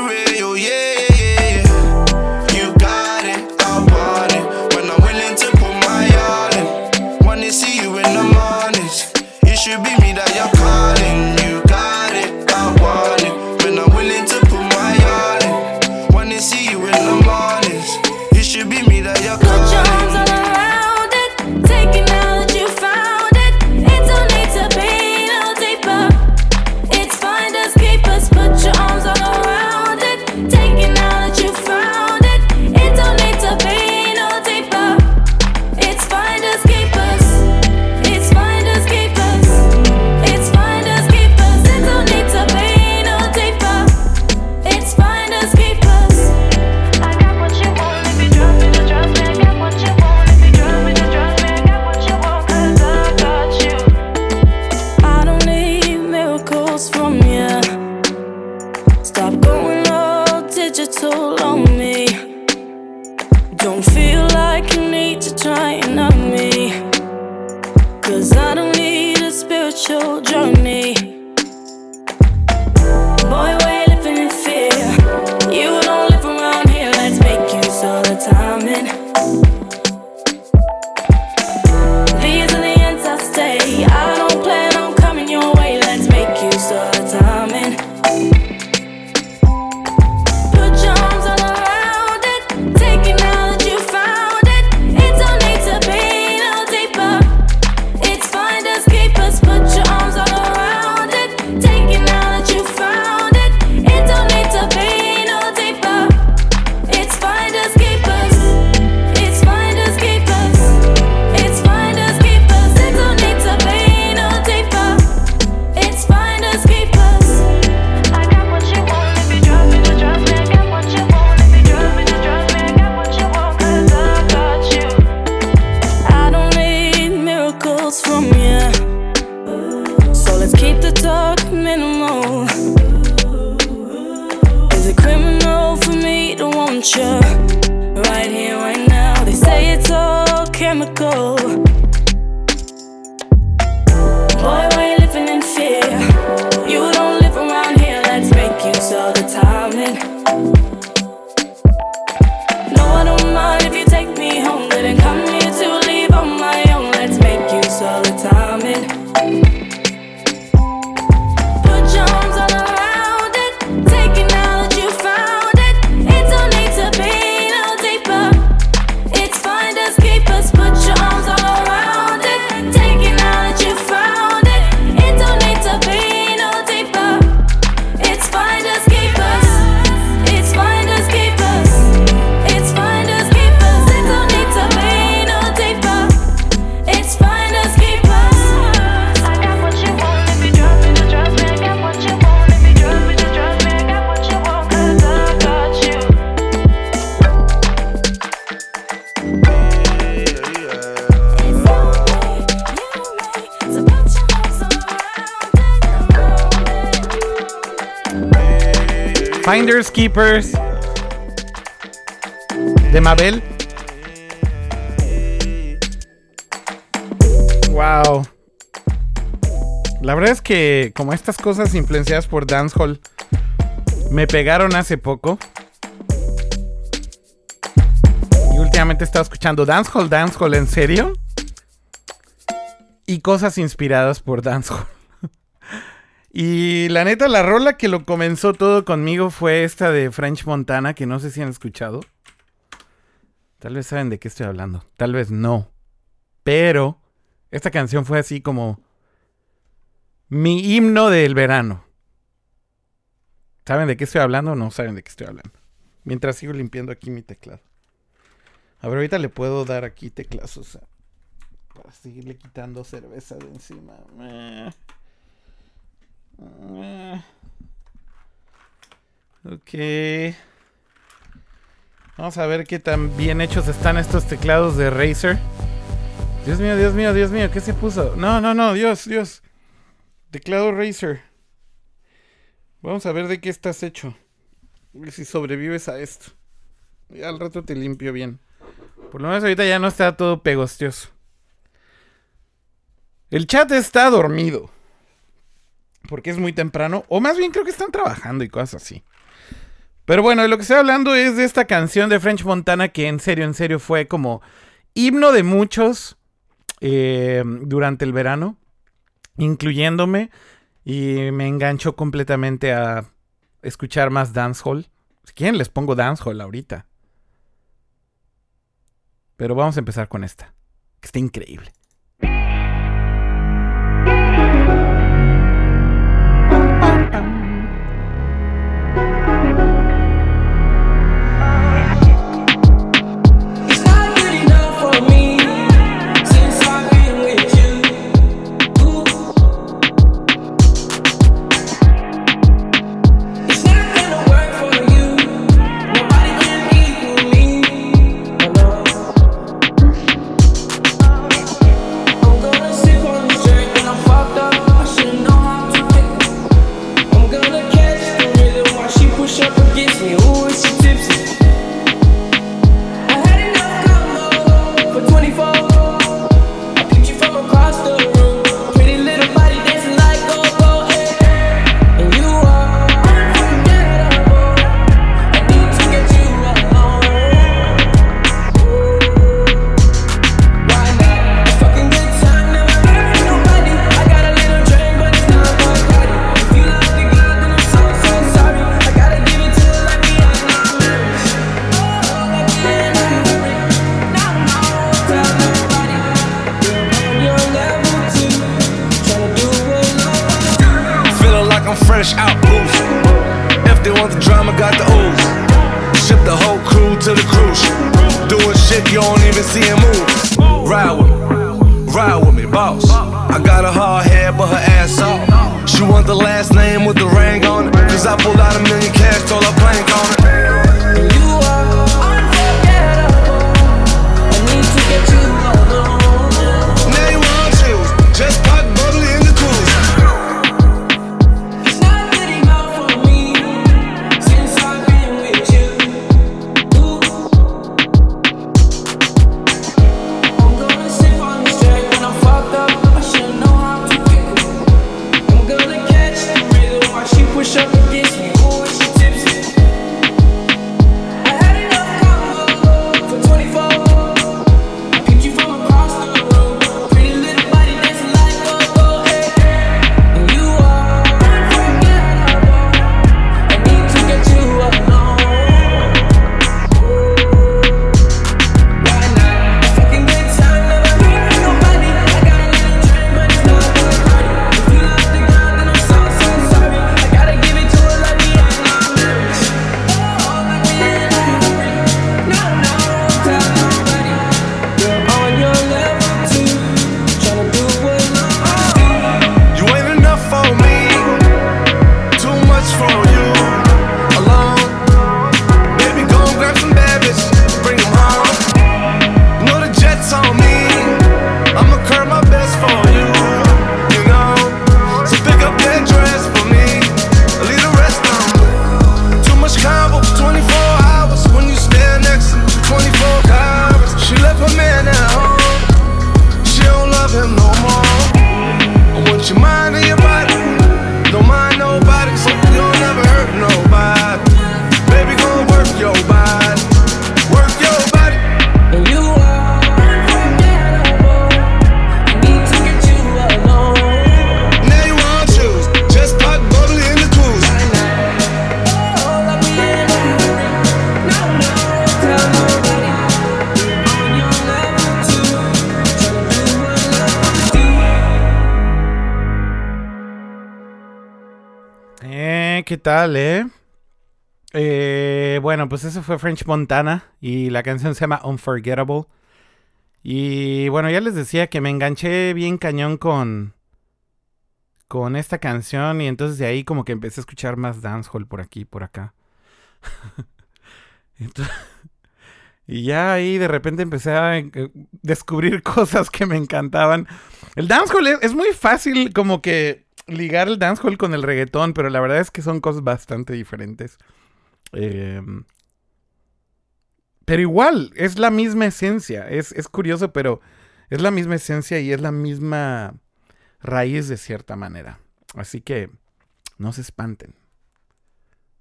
De Mabel. Wow. La verdad es que como estas cosas influenciadas por Dancehall me pegaron hace poco. Y últimamente he estado escuchando Dancehall, Dancehall, ¿en serio? Y cosas inspiradas por Dancehall y la neta, la rola que lo comenzó todo conmigo fue esta de French Montana, que no sé si han escuchado. Tal vez saben de qué estoy hablando, tal vez no. Pero esta canción fue así como mi himno del verano. ¿Saben de qué estoy hablando o no saben de qué estoy hablando? Mientras sigo limpiando aquí mi teclado. A ver, ahorita le puedo dar aquí teclazos para seguirle quitando cerveza de encima. Eh. Eh. Ok. Vamos a ver qué tan bien hechos están estos teclados de Razer. Dios mío, Dios mío, Dios mío, ¿qué se puso? No, no, no, Dios, Dios. Teclado Razer. Vamos a ver de qué estás hecho. Si sobrevives a esto. Ya al rato te limpio bien. Por lo menos ahorita ya no está todo pegostioso. El chat está dormido. Porque es muy temprano. O más bien creo que están trabajando y cosas así. Pero bueno, lo que estoy hablando es de esta canción de French Montana que en serio, en serio fue como himno de muchos eh, durante el verano, incluyéndome, y me enganchó completamente a escuchar más dancehall. Si quieren les pongo dancehall ahorita. Pero vamos a empezar con esta, que está increíble. Pues eso fue French Montana y la canción se llama Unforgettable. Y bueno, ya les decía que me enganché bien cañón con con esta canción y entonces de ahí como que empecé a escuchar más dancehall por aquí, por acá. [laughs] Y ya ahí de repente empecé a eh, descubrir [laughs] cosas que me encantaban. El dancehall es, muy fácil como que ligar el dancehall con el reggaetón, pero la verdad es que son cosas bastante diferentes. Em, pero igual, es la misma esencia. Es, es curioso, pero es la misma esencia y es la misma raíz de cierta manera. Así que no se espanten.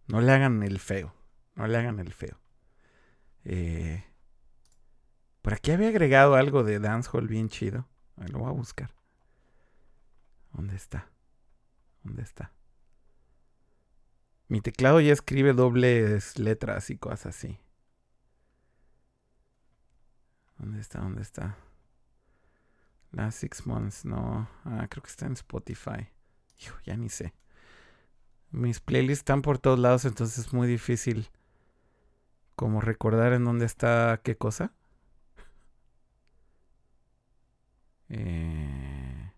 No le hagan el feo. No le hagan el feo. Eh, por aquí había agregado algo de dancehall bien chido. Ahí lo voy a buscar. ¿Dónde está? ¿Dónde está? Mi teclado ya escribe dobles letras y cosas así. ¿Dónde está? ¿Dónde está? Last six months, no. Ah, creo que está en Spotify. Hijo, ya ni sé. Mis playlists están por todos lados, entonces es muy difícil como recordar en dónde está qué cosa. [laughs] Eh...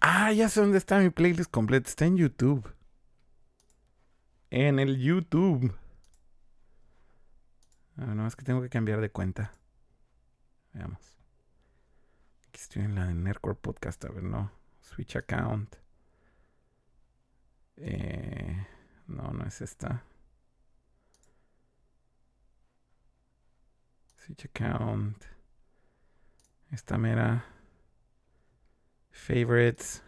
Ah, ya sé dónde está mi playlist completa. Está en YouTube. En el YouTube. Ah, no, es que tengo que cambiar de cuenta. Veamos. Aquí estoy en la de Nerdcore Podcast. A ver, no. Switch account. Eh, no, no es esta. Switch account. Esta mera. Favorites.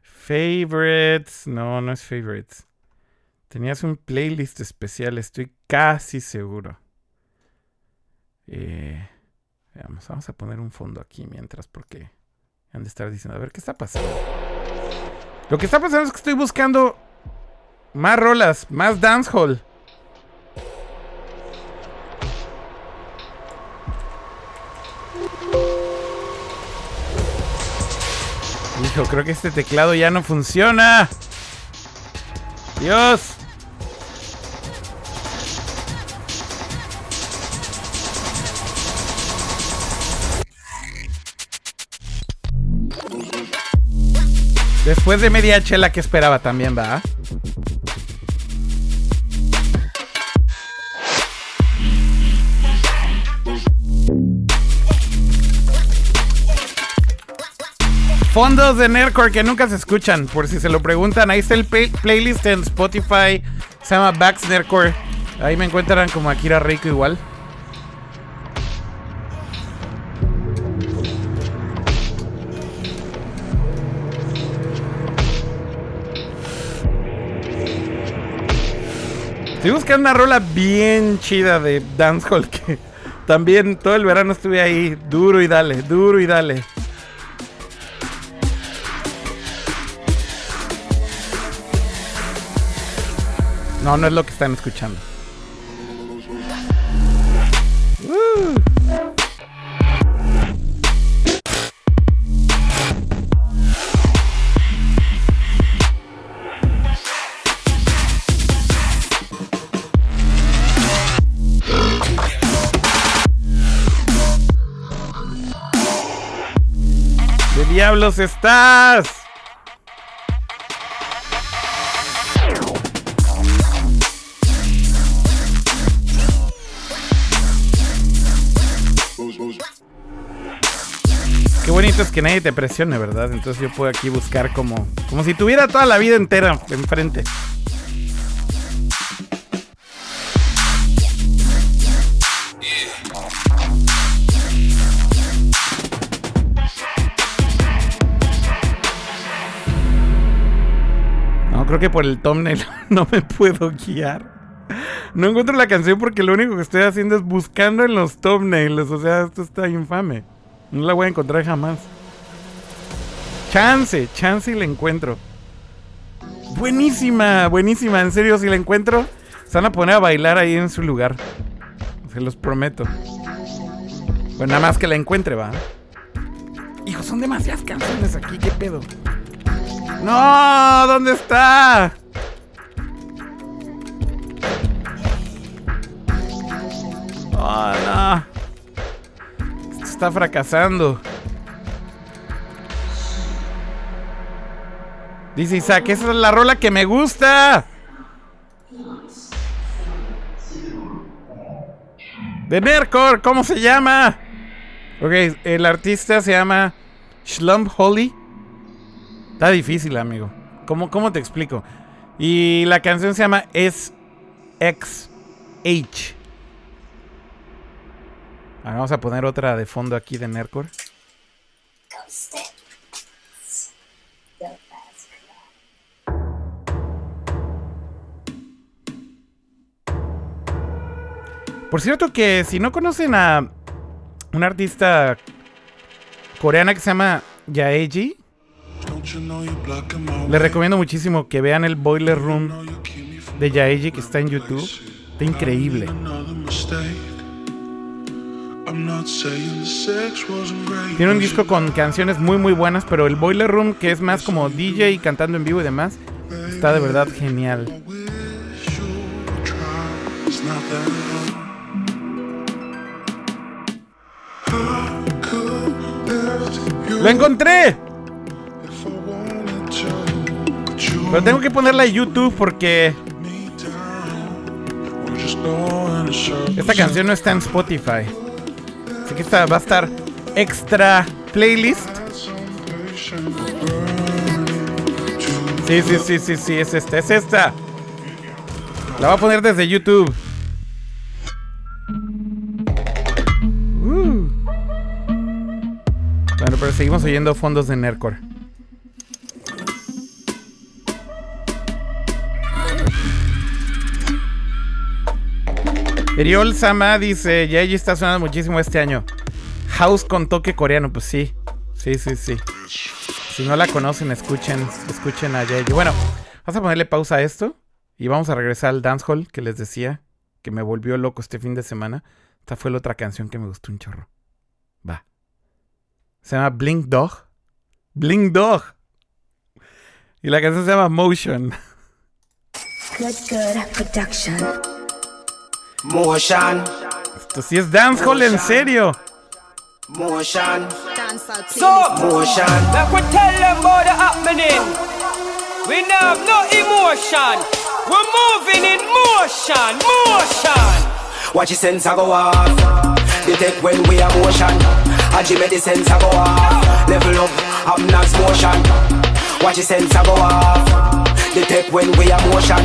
Favorites. No, no es favorites. Tenías un playlist especial, estoy casi seguro. Eh, veamos, vamos a poner un fondo aquí mientras porque han de estar diciendo, a ver qué está pasando. Lo que está pasando es que estoy buscando más rolas, más dancehall. Hijo, creo que este teclado ya no funciona. Dios. Después de media chela que esperaba también, va. Fondos de Nerdcore que nunca se escuchan, por si se lo preguntan. Ahí está el play- playlist en Spotify. Se llama Backs Nerdcore. Ahí me encuentran como Akira Rico igual. Estoy buscando una rola bien chida de dancehall que también todo el verano estuve ahí duro y dale, duro y dale. No, no es lo que están escuchando. Uh. Diablos estás? Qué bonito es que nadie te presione, ¿verdad? Entonces yo puedo aquí buscar como, como si tuviera toda la vida entera enfrente. Creo que por el thumbnail [laughs] no me puedo guiar. No encuentro la canción porque lo único que estoy haciendo es buscando en los thumbnails. O sea, esto está infame. No la voy a encontrar jamás. Chance, chance y la encuentro. Buenísima, buenísima. En serio, si la encuentro, se van a poner a bailar ahí en su lugar. Se los prometo. Pues nada más que la encuentre, va. Hijo, son demasiadas canciones aquí, ¿qué pedo? No, ¿dónde está? Oh, no. Esto está fracasando. Dice Isaac, esa es la rola que me gusta. De Nercor, ¿cómo se llama? Ok, el artista se llama Slump Holly. Está difícil, amigo. ¿Cómo, ¿Cómo te explico? Y la canción se llama SXH. Ahora vamos a poner otra de fondo aquí de Nercor. Por cierto que si no conocen a una artista coreana que se llama Yaeji, les recomiendo muchísimo que vean el Boiler Room de Yaeji que está en YouTube. Está increíble. Tiene un disco con canciones muy muy buenas, pero el Boiler Room, que es más como DJ cantando en vivo y demás, está de verdad genial. ¡Lo encontré! Pero tengo que ponerla en YouTube porque esta canción no está en Spotify. Así que esta va a estar extra playlist. Sí, sí, sí, sí, sí, es esta, es esta. La voy a poner desde YouTube. Uh. Bueno, pero seguimos oyendo fondos de Nercor. Eriol Sama dice, Yayi está sonando muchísimo este año. House con toque coreano, pues sí. Sí, sí, sí. Si no la conocen, escuchen, escuchen a Yayi. Bueno, vamos a ponerle pausa a esto y vamos a regresar al dancehall que les decía que me volvió loco este fin de semana. Esta fue la otra canción que me gustó un chorro. Va. Se llama Blink Dog. Blink Dog. Y la canción se llama Motion. Good, good production. Motion, Esto sí es dancehall en serio. motion, So, motion. like we tell them about the happening. We now have no emotion. We're moving in motion, motion. Watch the sensor go off. Detect when we are motion. A Jimmy the sensor go off. Level up, Abnas motion. Watch the sensor go off. Detect when we are motion.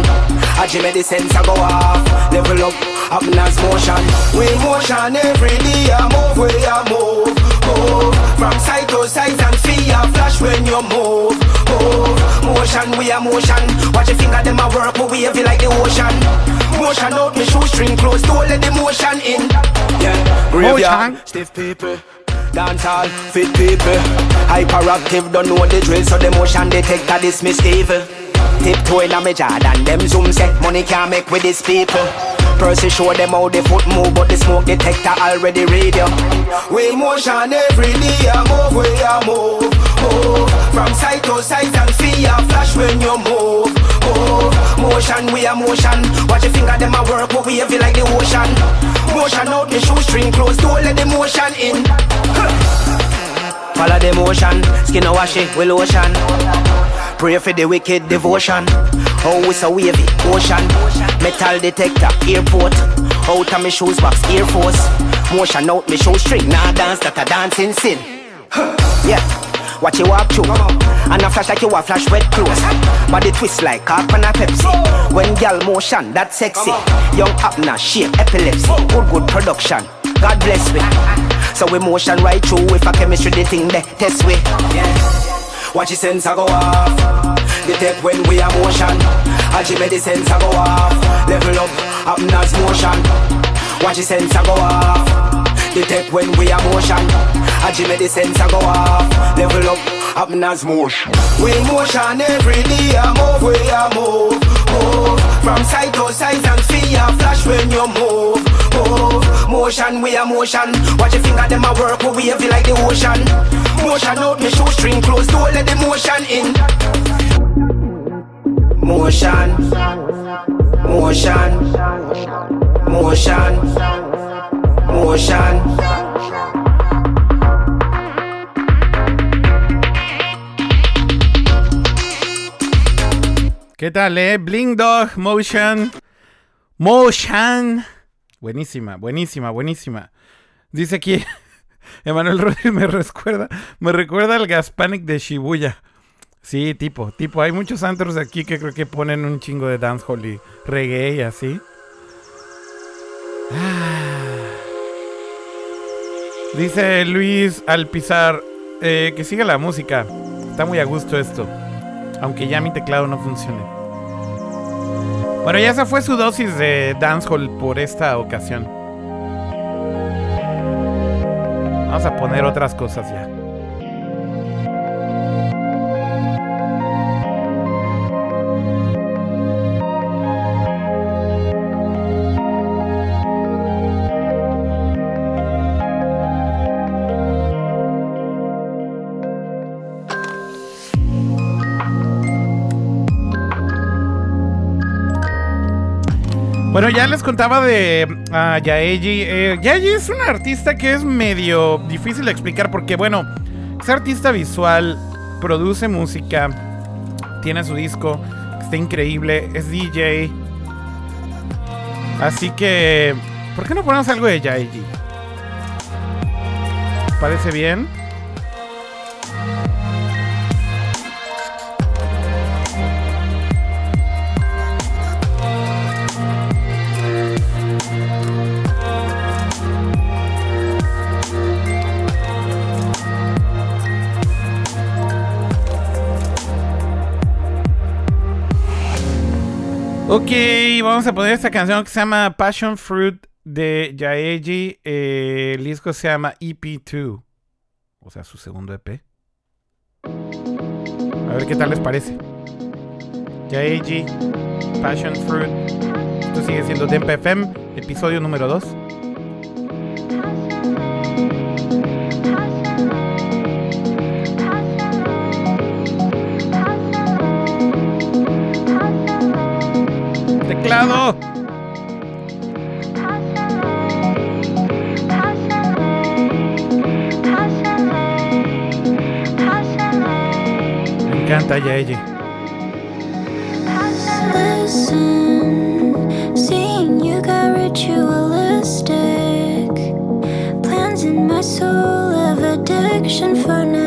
A Jimmy the sensor go off. Level up, Abnas motion. We motion every day. I move, we are move, move. From side to side and fear flash when you move, move. Motion, we are motion. Watch your finger, them a work, but we it like the ocean. Motion out, me shoestring close, don't let the motion in. Yeah, graveyard, stiff people. Dance all, fit people. Hyperactive, don't know the drill, so the motion detector dismiss evil. Tiptoeing on me Jordan, them zoom say money can't make with these people. Percy show them how the foot move, but the smoke detector already read you. We motion every day, I move, we move, move. From side to side and fear flash when you move, move. Motion, we a motion. Watch your finger, them a work, but we wave like the ocean. Motion out, me shoestring close, don't let the motion in. Follow the motion, skin a wash it with lotion. Pray for the wicked devotion. Oh, it's a wavy ocean. Metal detector, airport. Out of me shoes box, Air Force. Motion out me show shoestring, nah dance that a dancing sin. Yeah, watch you walk through. And a flash like you a flash wet clothes. Body twist like cock and a Pepsi. When gal motion, that sexy. Young Abner, shape, epilepsy. Good, good production. God bless me. So we motion right through. If a chemistry the thing there, test we. Watch the sensor go off. Detect when we are motion. A Jimmy the sensor go off. Level up, Abner's motion. Watch the sensor go off. Detect when we are motion. A Jimmy the sensor go off. Level up, Abner's motion. We motion every day. I move, we are move, move. From side to side and fear flash when you move, move. Motion, we are motion. Watch your finger, them a work, we wave like the ocean. Motion out, me shoestring close, don't let the motion in. motion, motion, motion, motion. ¿Qué tal, eh? Bling Dog Motion. Motion. Buenísima, buenísima, buenísima. Dice aquí, [laughs] Emanuel Rodríguez me recuerda, me recuerda al Gaspanic de Shibuya. Sí, tipo, tipo. Hay muchos antros aquí que creo que ponen un chingo de dancehall y reggae y así. Ah. Dice Luis Alpizar eh, que siga la música. Está muy a gusto esto. Aunque ya mi teclado no funcione. Bueno, ya esa fue su dosis de dancehall por esta ocasión. Vamos a poner otras cosas ya. Bueno, ya les contaba de uh, Yaeji. Eh, Yaeji es una artista que es medio difícil de explicar porque, bueno, es artista visual, produce música, tiene su disco, está increíble, es DJ. Así que, ¿por qué no ponemos algo de Yaeji? ¿Parece bien? Ok, vamos a poner esta canción que se llama Passion Fruit de Yaeji. Eh, el disco se llama EP2, o sea, su segundo EP. A ver qué tal les parece. Yaeji, Passion Fruit. Esto sigue siendo Dempa FM, episodio número 2. Teclado. Me encanta Yaeji. Listen, seeing you got ritualistic plans in my soul of addiction for now,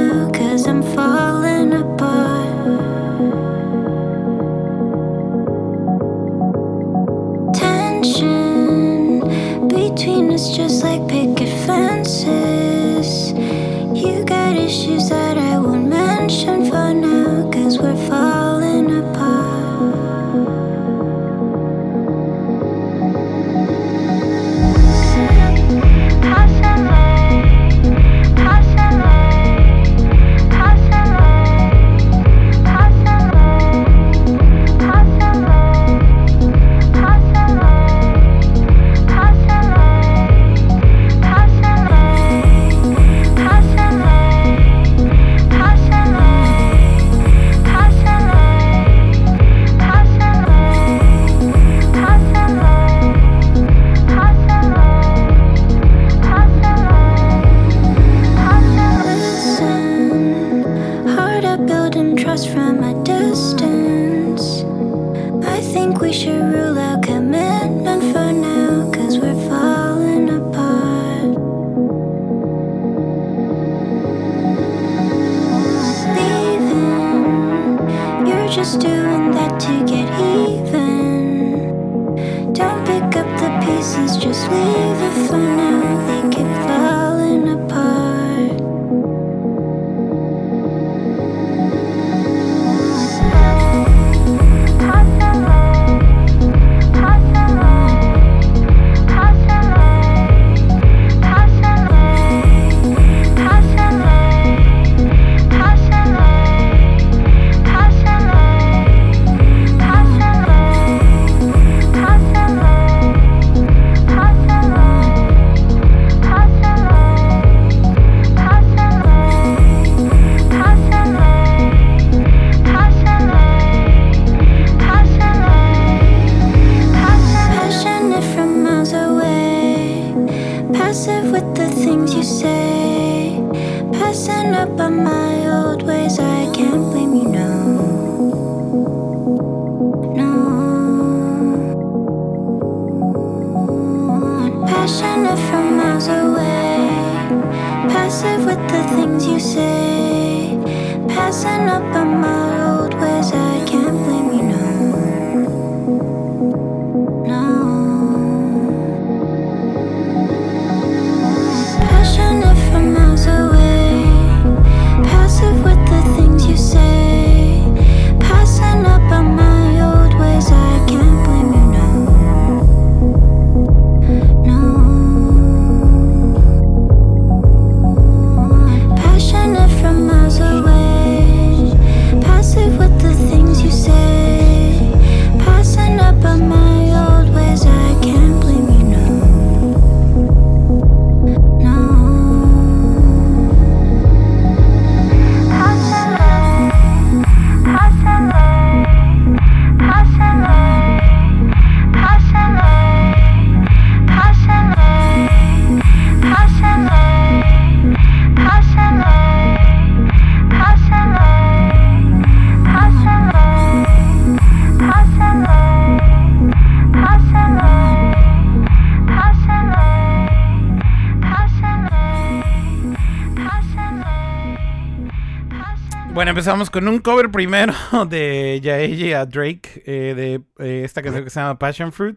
Bueno, empezamos con un cover primero [laughs] de Yaeji a Drake eh, de eh, esta canción que se llama Passion Fruit.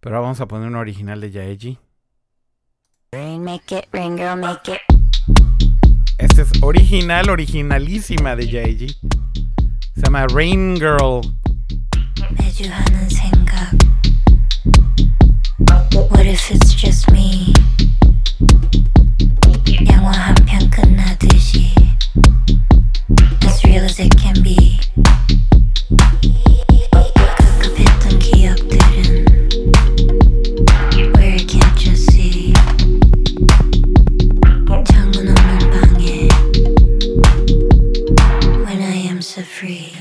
Pero ahora vamos a poner un original de Yaeji. Este es original, originalísima de Yaeji. Se llama Rain Girl. What if it's just me? 영화 한편 real as it can be.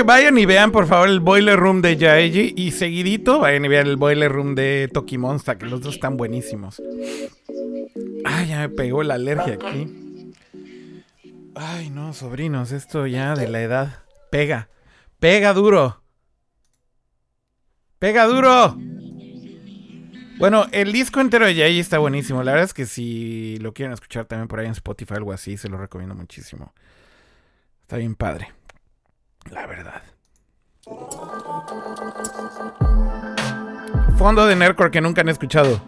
Vayan y vean por favor el Boiler Room de Yaeji y seguidito vayan y vean el Boiler Room de Toki Monster, que los dos están buenísimos. Ay, ya me pegó la alergia aquí. Ay, no, sobrinos, esto ya de la edad pega. Pega duro. Pega duro. Bueno, el disco entero de Yaeji está buenísimo. La verdad es que si lo quieren escuchar también por ahí en Spotify o algo así, se lo recomiendo muchísimo. Está bien padre. La verdad. Fondo de Nerdcore que nunca han escuchado.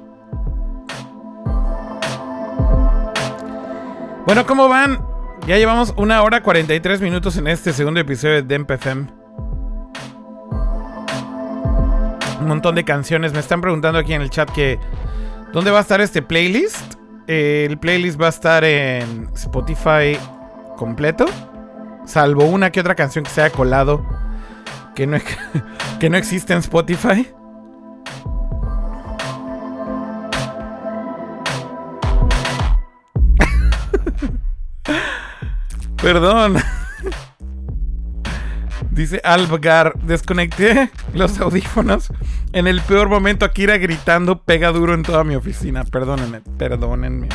Bueno, ¿cómo van? Ya llevamos una hora 43 minutos en este segundo episodio de DempFM. Un montón de canciones. Me están preguntando aquí en el chat que ¿dónde va a estar este playlist? Eh, el playlist va a estar en Spotify completo. Salvo una que otra canción que se haya colado. Que no, [laughs] que no existe en Spotify. [laughs] Perdón. [laughs] Dice Alvgar, desconecté los audífonos en el peor momento. Akira gritando pega duro en toda mi oficina. Perdónenme, perdónenme.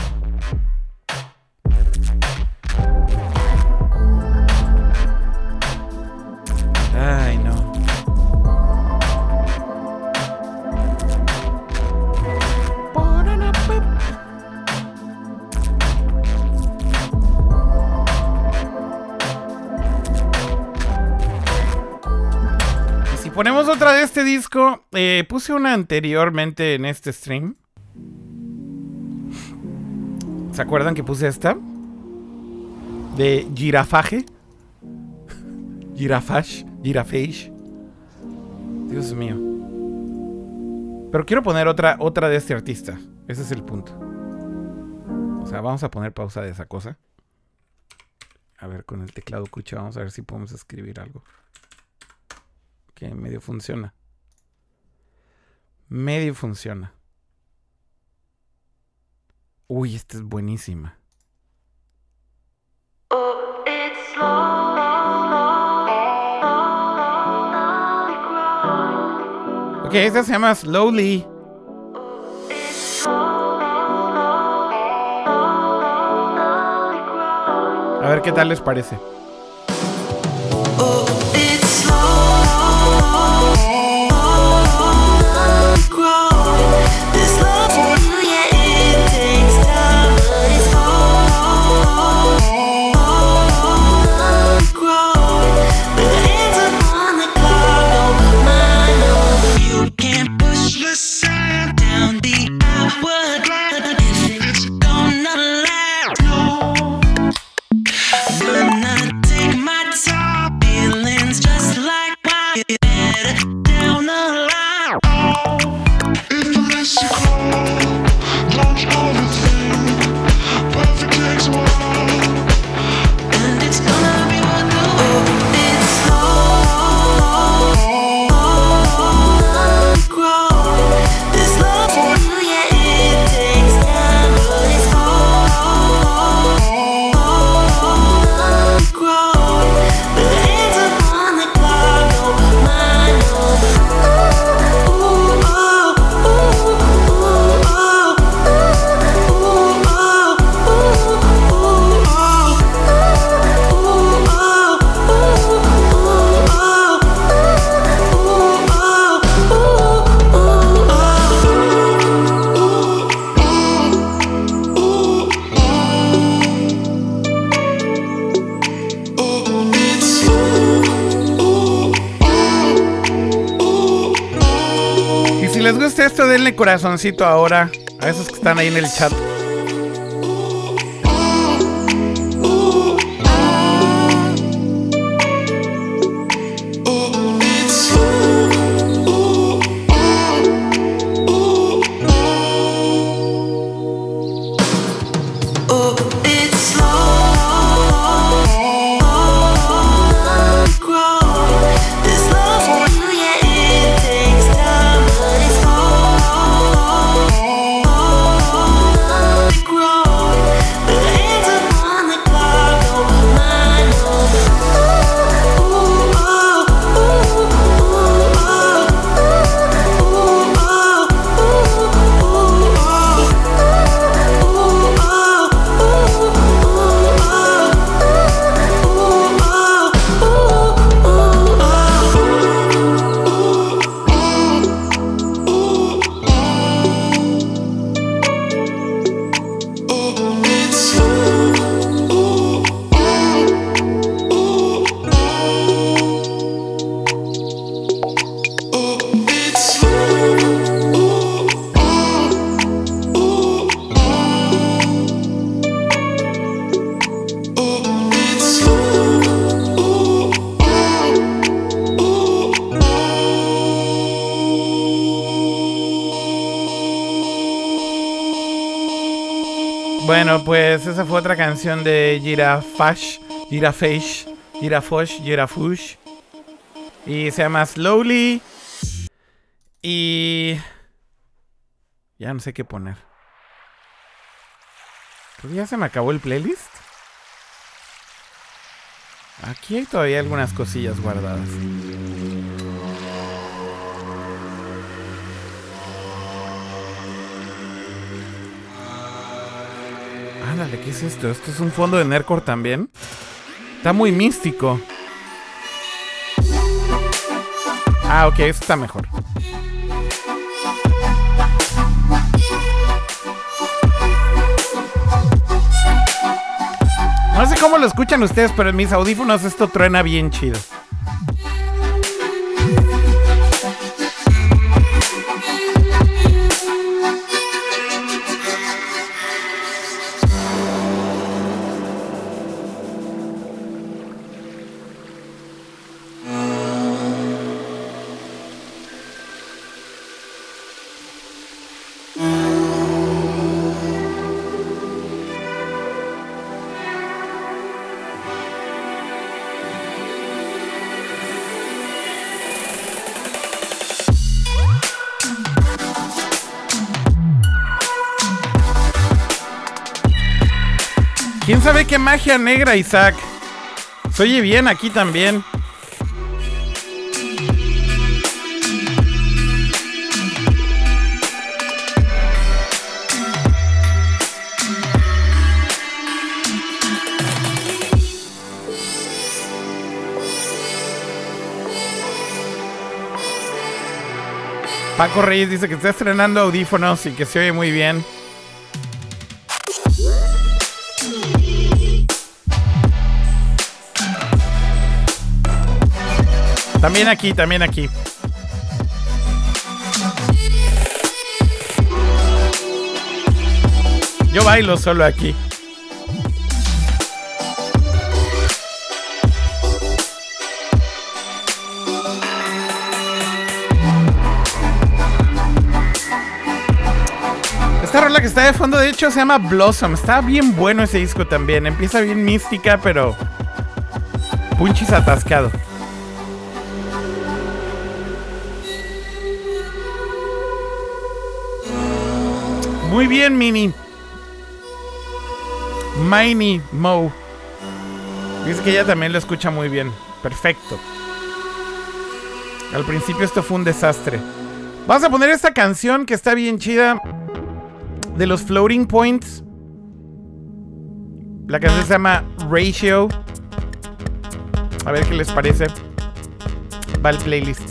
Ponemos otra de este disco, eh, puse una anteriormente en este stream. ¿Se acuerdan que puse esta? De Girafage. [laughs] Girafage. Girafage. Dios mío. Pero quiero poner otra, otra de este artista. Ese es el punto. O sea, vamos a poner pausa de esa cosa. A ver, con el teclado cucha, vamos a ver si podemos escribir algo. Que medio funciona. Medio funciona. Uy, esta es buenísima. Ok, esta se llama Slowly. A ver qué tal les parece. Esto, denle corazoncito ahora a esos que están ahí en el chat. Pues esa fue otra canción de Girafash, Girafesh, Girafosh, Girafush. Y se llama Slowly. Y... Ya no sé qué poner. Creo que ya se me acabó el playlist. Aquí hay todavía algunas cosillas guardadas. ¿Qué es esto? ¿Esto es un fondo de Nerdcore también? Está muy místico. Ah, ok, esto está mejor. No sé cómo lo escuchan ustedes, pero en mis audífonos esto truena bien chido. Sabe qué magia negra, Isaac? Se oye bien aquí también. Paco Reyes dice que está estrenando audífonos y que se oye muy bien. También aquí, también aquí. Yo bailo solo aquí. Esta rola que está de fondo, de hecho, se llama Blossom. Está bien bueno ese disco también. Empieza bien mística, pero. Punchis atascado. Muy bien, Mini. Mini Mo. Dice que ella también lo escucha muy bien. Perfecto. Al principio esto fue un desastre. Vamos a poner esta canción que está bien chida. De los Floating Points. La canción se llama Ratio. A ver qué les parece. Va el playlist.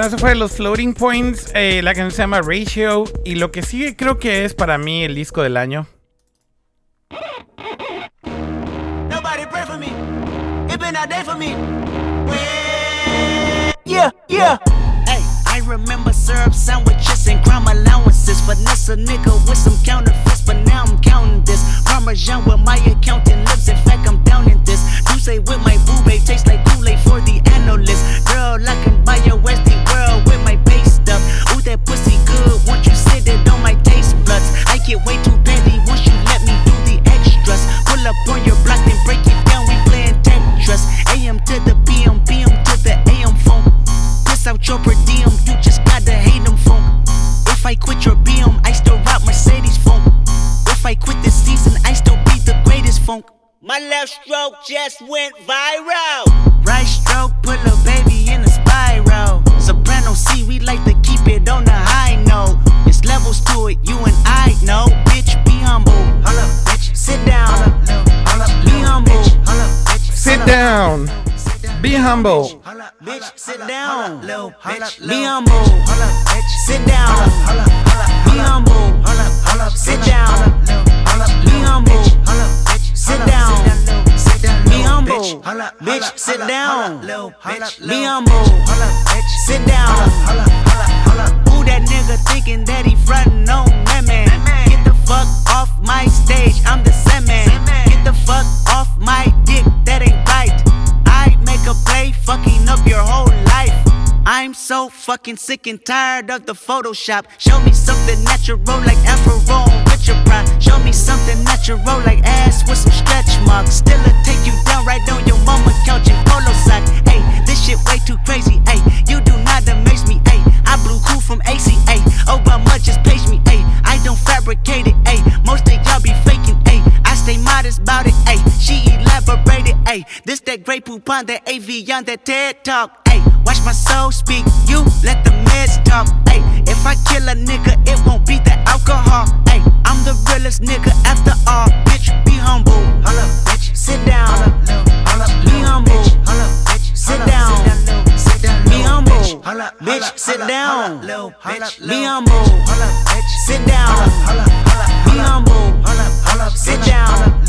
Bueno, eso fue los Floating Points. eh, la canción se llama Ratio. Y lo que sigue creo que es para mí el disco del año. Be humble. Bitch, sit down. Be fucking sick and tired of the Photoshop. Show me something natural like Afro with your pride. Show me something natural like ass with some stretch marks. Still a take you down right on your mama couch in polo sock. Hey, this shit way too crazy. Hey, you do not amaze me. Hey, I blew cool from ACA. Obama just page me. Hey, I don't fabricate it. Hey, most of y'all be faking. Hey, Stay modest about it. Hey, she elaborated. Hey, this that great poop on that AV on that TED talk. Hey, watch my soul speak. You let the meds talk. Hey, if I kill a nigga, it won't be the alcohol. Hey, I'm the realest nigga after all. Bitch, be humble. hold up, bitch. Sit down. Hold up. Be humble. Sit down. Be humble. Bitch, sit down. Be humble. Holla, bitch. Sit down. Be humble. Sit down.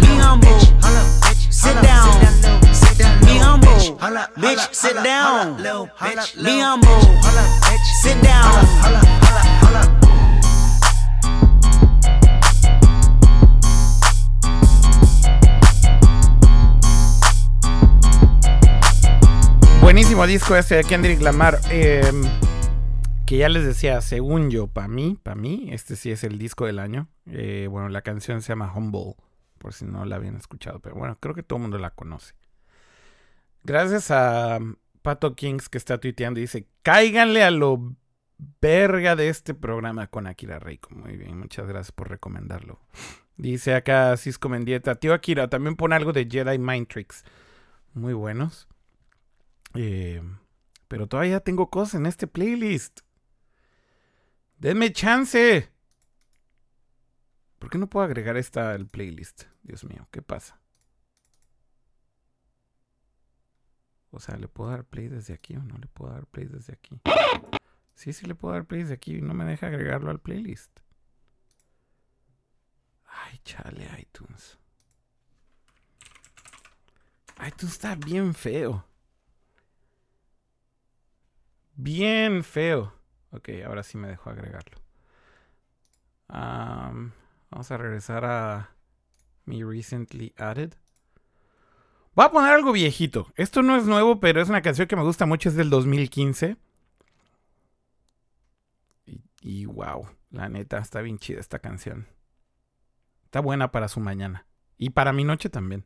Be humble. Sit down. Be humble. Bitch, sit down. Be humble. Sit down. Buenísimo disco este de Kendrick Lamar. eh, que ya les decía, según yo, para mí, para mí, este sí es el disco del año. Eh, bueno, la canción se llama Humble, por si no la habían escuchado, pero bueno, creo que todo el mundo la conoce. Gracias a um, Pato Kings que está tuiteando y dice, cáiganle a lo verga de este programa con Akira Reiko. Muy bien, muchas gracias por recomendarlo. Dice acá Cisco Mendieta, tío Akira, también pone algo de Jedi Mind Tricks. Muy buenos. Eh, pero todavía tengo cosas en este playlist. Denme chance. ¿Por qué no puedo agregar esta al playlist? Dios mío, ¿qué pasa? O sea, ¿le puedo dar play desde aquí o no le puedo dar play desde aquí? Sí, sí le puedo dar play desde aquí y no me deja agregarlo al playlist. Ay, chale, iTunes. iTunes está bien feo. Bien feo. Ok, ahora sí me dejó agregarlo. Am, vamos a regresar a mi recently added. Voy a poner algo viejito. Esto no es nuevo, pero es una canción que me gusta mucho. Es del 2015. Y, y wow, la neta, está bien chida esta canción. Está buena para su mañana. Y para mi noche también.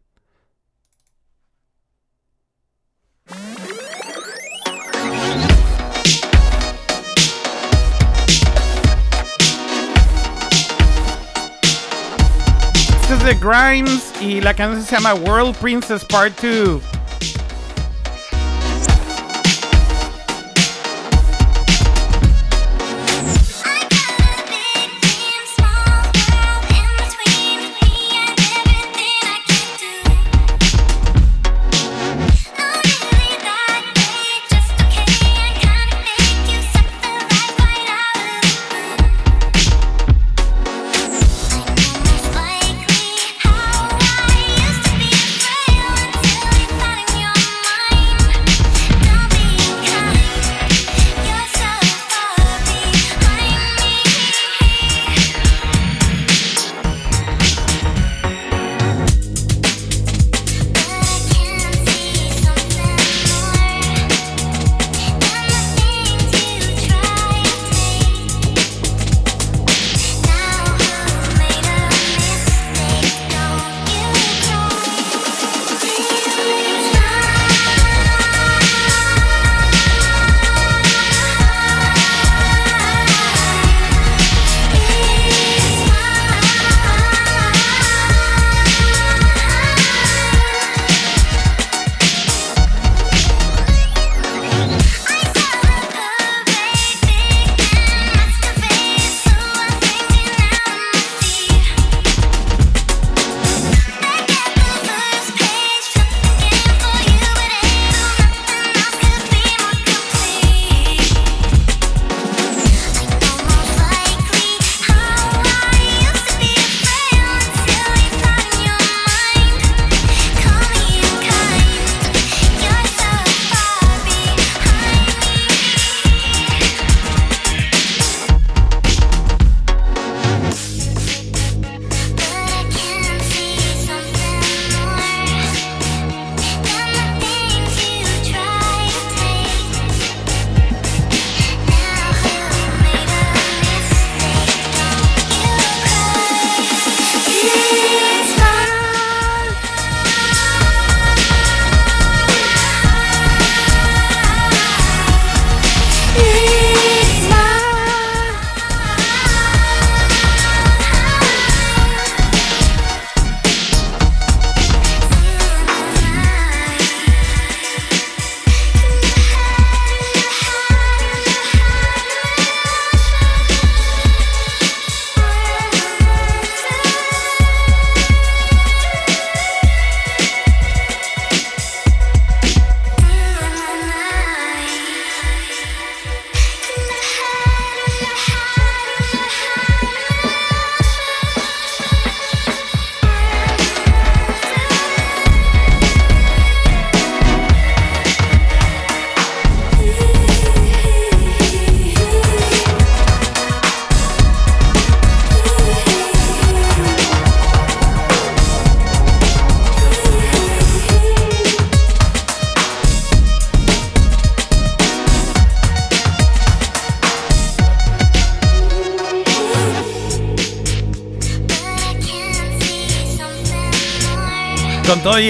De Grimes y la canción se llama World Princess Part 2.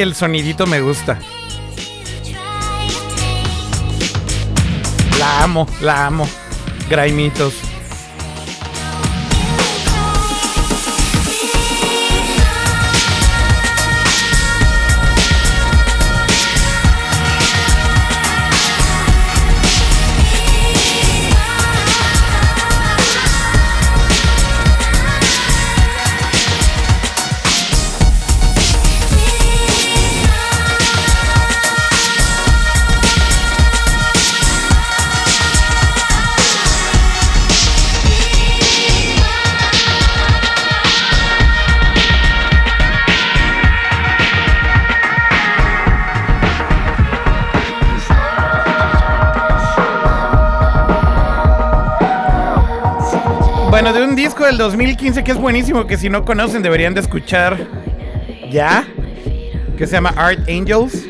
El sonidito me gusta. La amo, la amo. Graimitos. Del 2015 que es buenísimo, que si no conocen deberían de escuchar ya, que se llama Art Angels.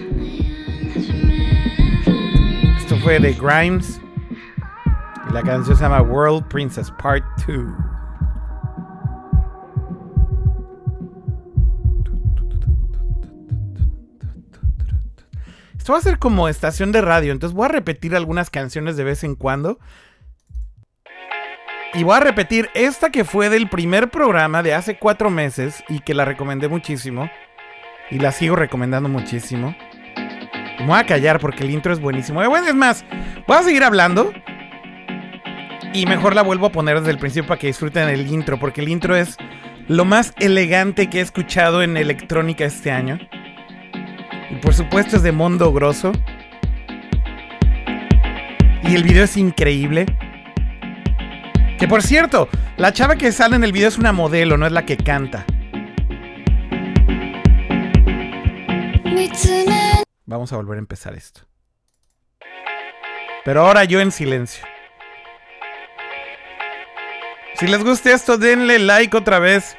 Esto fue de Grimes. La canción se llama World Princess Part 2. Esto va a ser como estación de radio, entonces voy a repetir algunas canciones de vez en cuando. Y voy a repetir esta que fue del primer programa de hace cuatro meses y que la recomendé muchísimo. Y la sigo recomendando muchísimo. Me voy a callar porque el intro es buenísimo. Bueno, es más, voy a seguir hablando. Y mejor la vuelvo a poner desde el principio para que disfruten el intro. Porque el intro es lo más elegante que he escuchado en electrónica este año. Y por supuesto es de Mondo Grosso. Y el video es increíble. Que por cierto, la chava que sale en el video es una modelo, no es la que canta. Vamos a volver a empezar esto. Pero ahora yo en silencio. Si les gusta esto, denle like otra vez.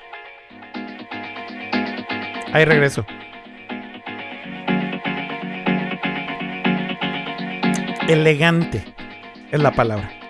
Ahí regreso. Elegante es la palabra.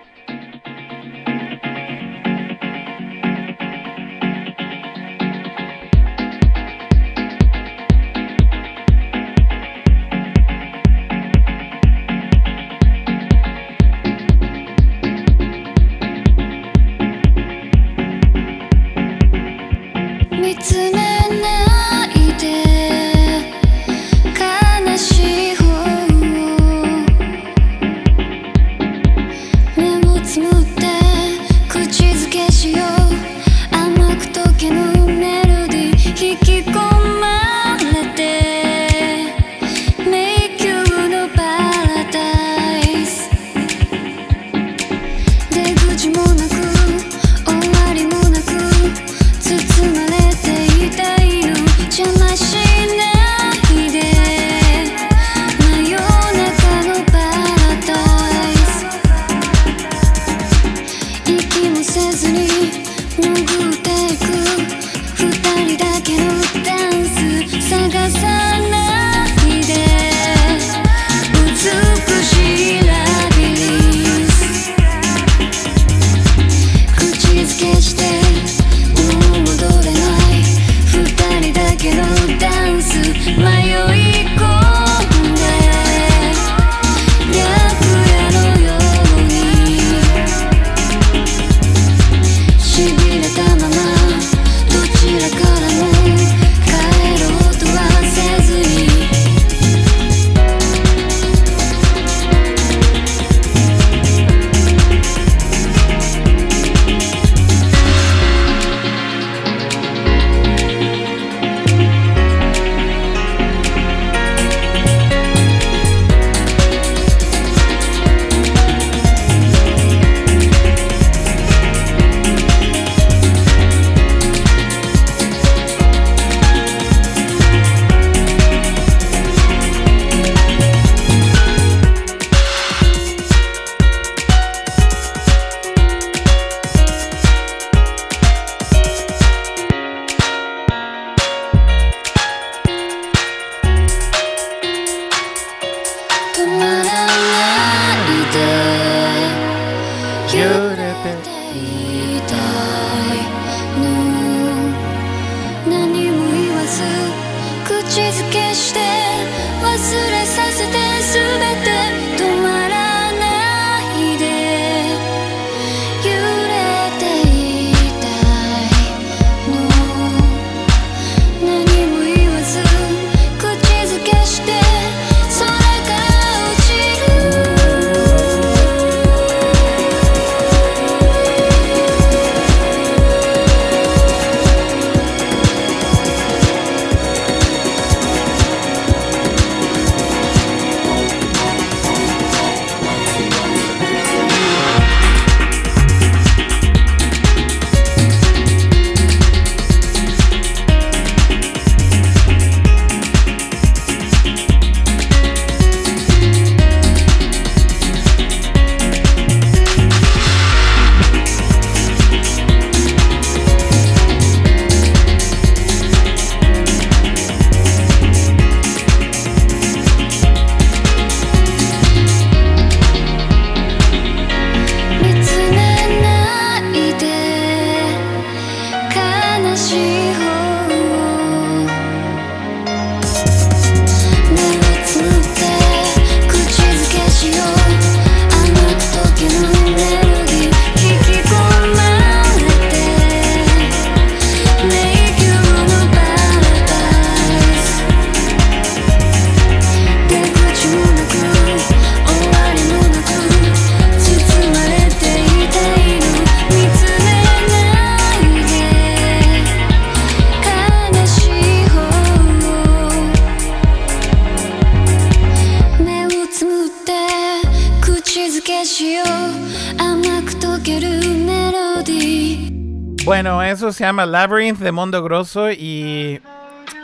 Labyrinth de Mondo Grosso y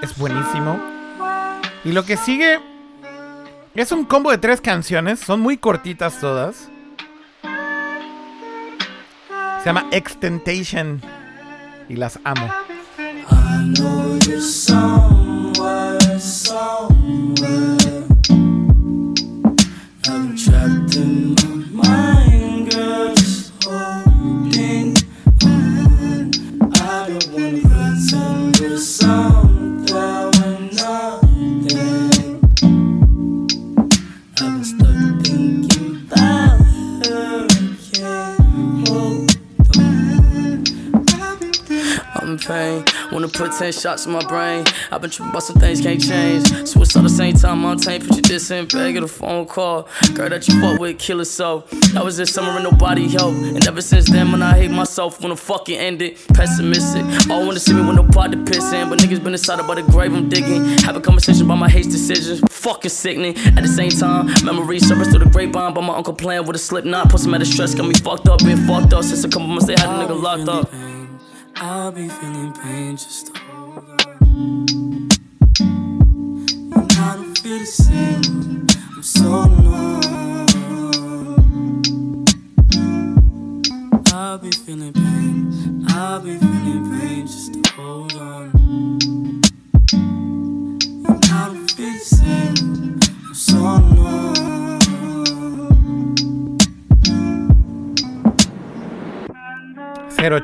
es buenísimo. Y lo que sigue es un combo de tres canciones, son muy cortitas todas. Se llama Extentation y las amo. I know you're somewhere, 10 shots in my brain. I've been tripping about some things can't change. Suicide the same time, I'm tame. Put your diss in bag, get a phone call. Girl that you fuck with, kill so. That was this summer and nobody helped. And ever since then, when I hate myself, wanna fucking end it. Pessimistic. All wanna see me with no pot to piss in. But niggas been inside about the grave I'm digging. Have a conversation about my hate decisions. Fucking sickening. At the same time, memories surface through the grapevine. By my uncle playing with a slip knot. Put some out of stress, got me fucked up, been fucked up. Since a couple months they had a nigga locked up. I'll be feeling pain just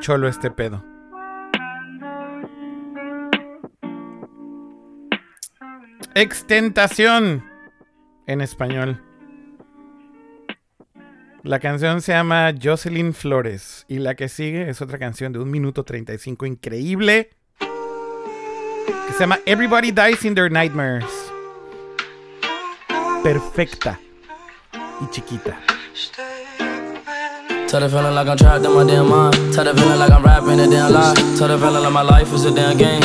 cholo este pedo. Extentación en español. La canción se llama Jocelyn Flores y la que sigue es otra canción de 1 minuto 35 increíble que se llama Everybody Dies in Their Nightmares. Perfecta y chiquita. Tell the feeling like I'm trapped in my damn mind. Tell the feeling like I'm rapping a damn lie. Tell the feeling like my life is a damn game.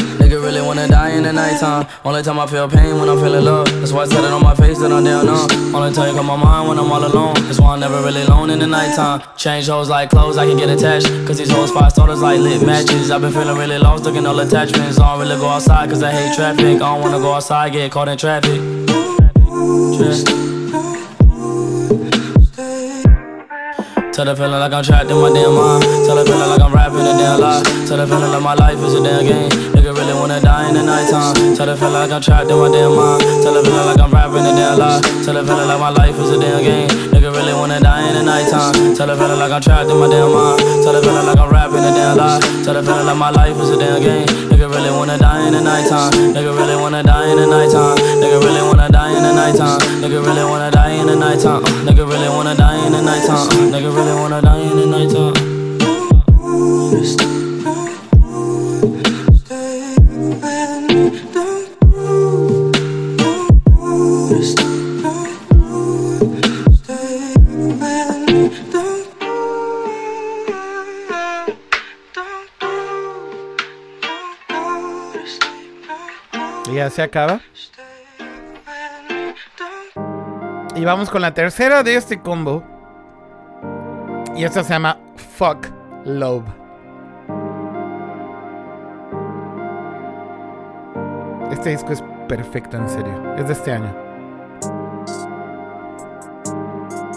Really wanna die in the nighttime. Only time I feel pain when I'm feeling love. That's why I said it on my face that I'm down numb. Only time you come my mind when I'm all alone. That's why I'm never really alone in the nighttime. Change hoes like clothes, I can get attached. Cause these hoes five starters like lit matches. I've been feeling really lost, looking all attachments. I don't really go outside cause I hate traffic. I don't wanna go outside, get caught in traffic. Traffic. Tell the feeling like I'm trapped in my damn mind. Tell the feeling like I'm rapping a damn lie. Tell the feeling like my life is a damn game. Nigga really wanna die in the nighttime. Tell the feeling like I'm trapped in my damn mind. Tell the feeling like I'm rapping a damn lie. Tell the feeling like my life is a damn game. Nigga really wanna die in the nighttime. Tell the feeling like I'm trapped in my damn mind. Tell the feeling like I'm rapping a damn lie. Tell the feeling like my life is a damn game. Nigga really wanna die in the nighttime. Nigga really wanna die in the nighttime. Nigga really wanna die in the nighttime. Uh. Nigga really wanna die in the nighttime. Uh. Nigga really wanna die in the nighttime. Uh. Nigga really wanna die in the nighttime. Ya se acaba. Y vamos con la tercera de este combo. Y esta se llama Fuck Love. Este disco es perfecto, en serio. Es de este año.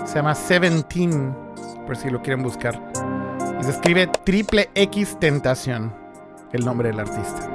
Se llama Seventeen, por si lo quieren buscar. Y se escribe Triple X Tentación, el nombre del artista.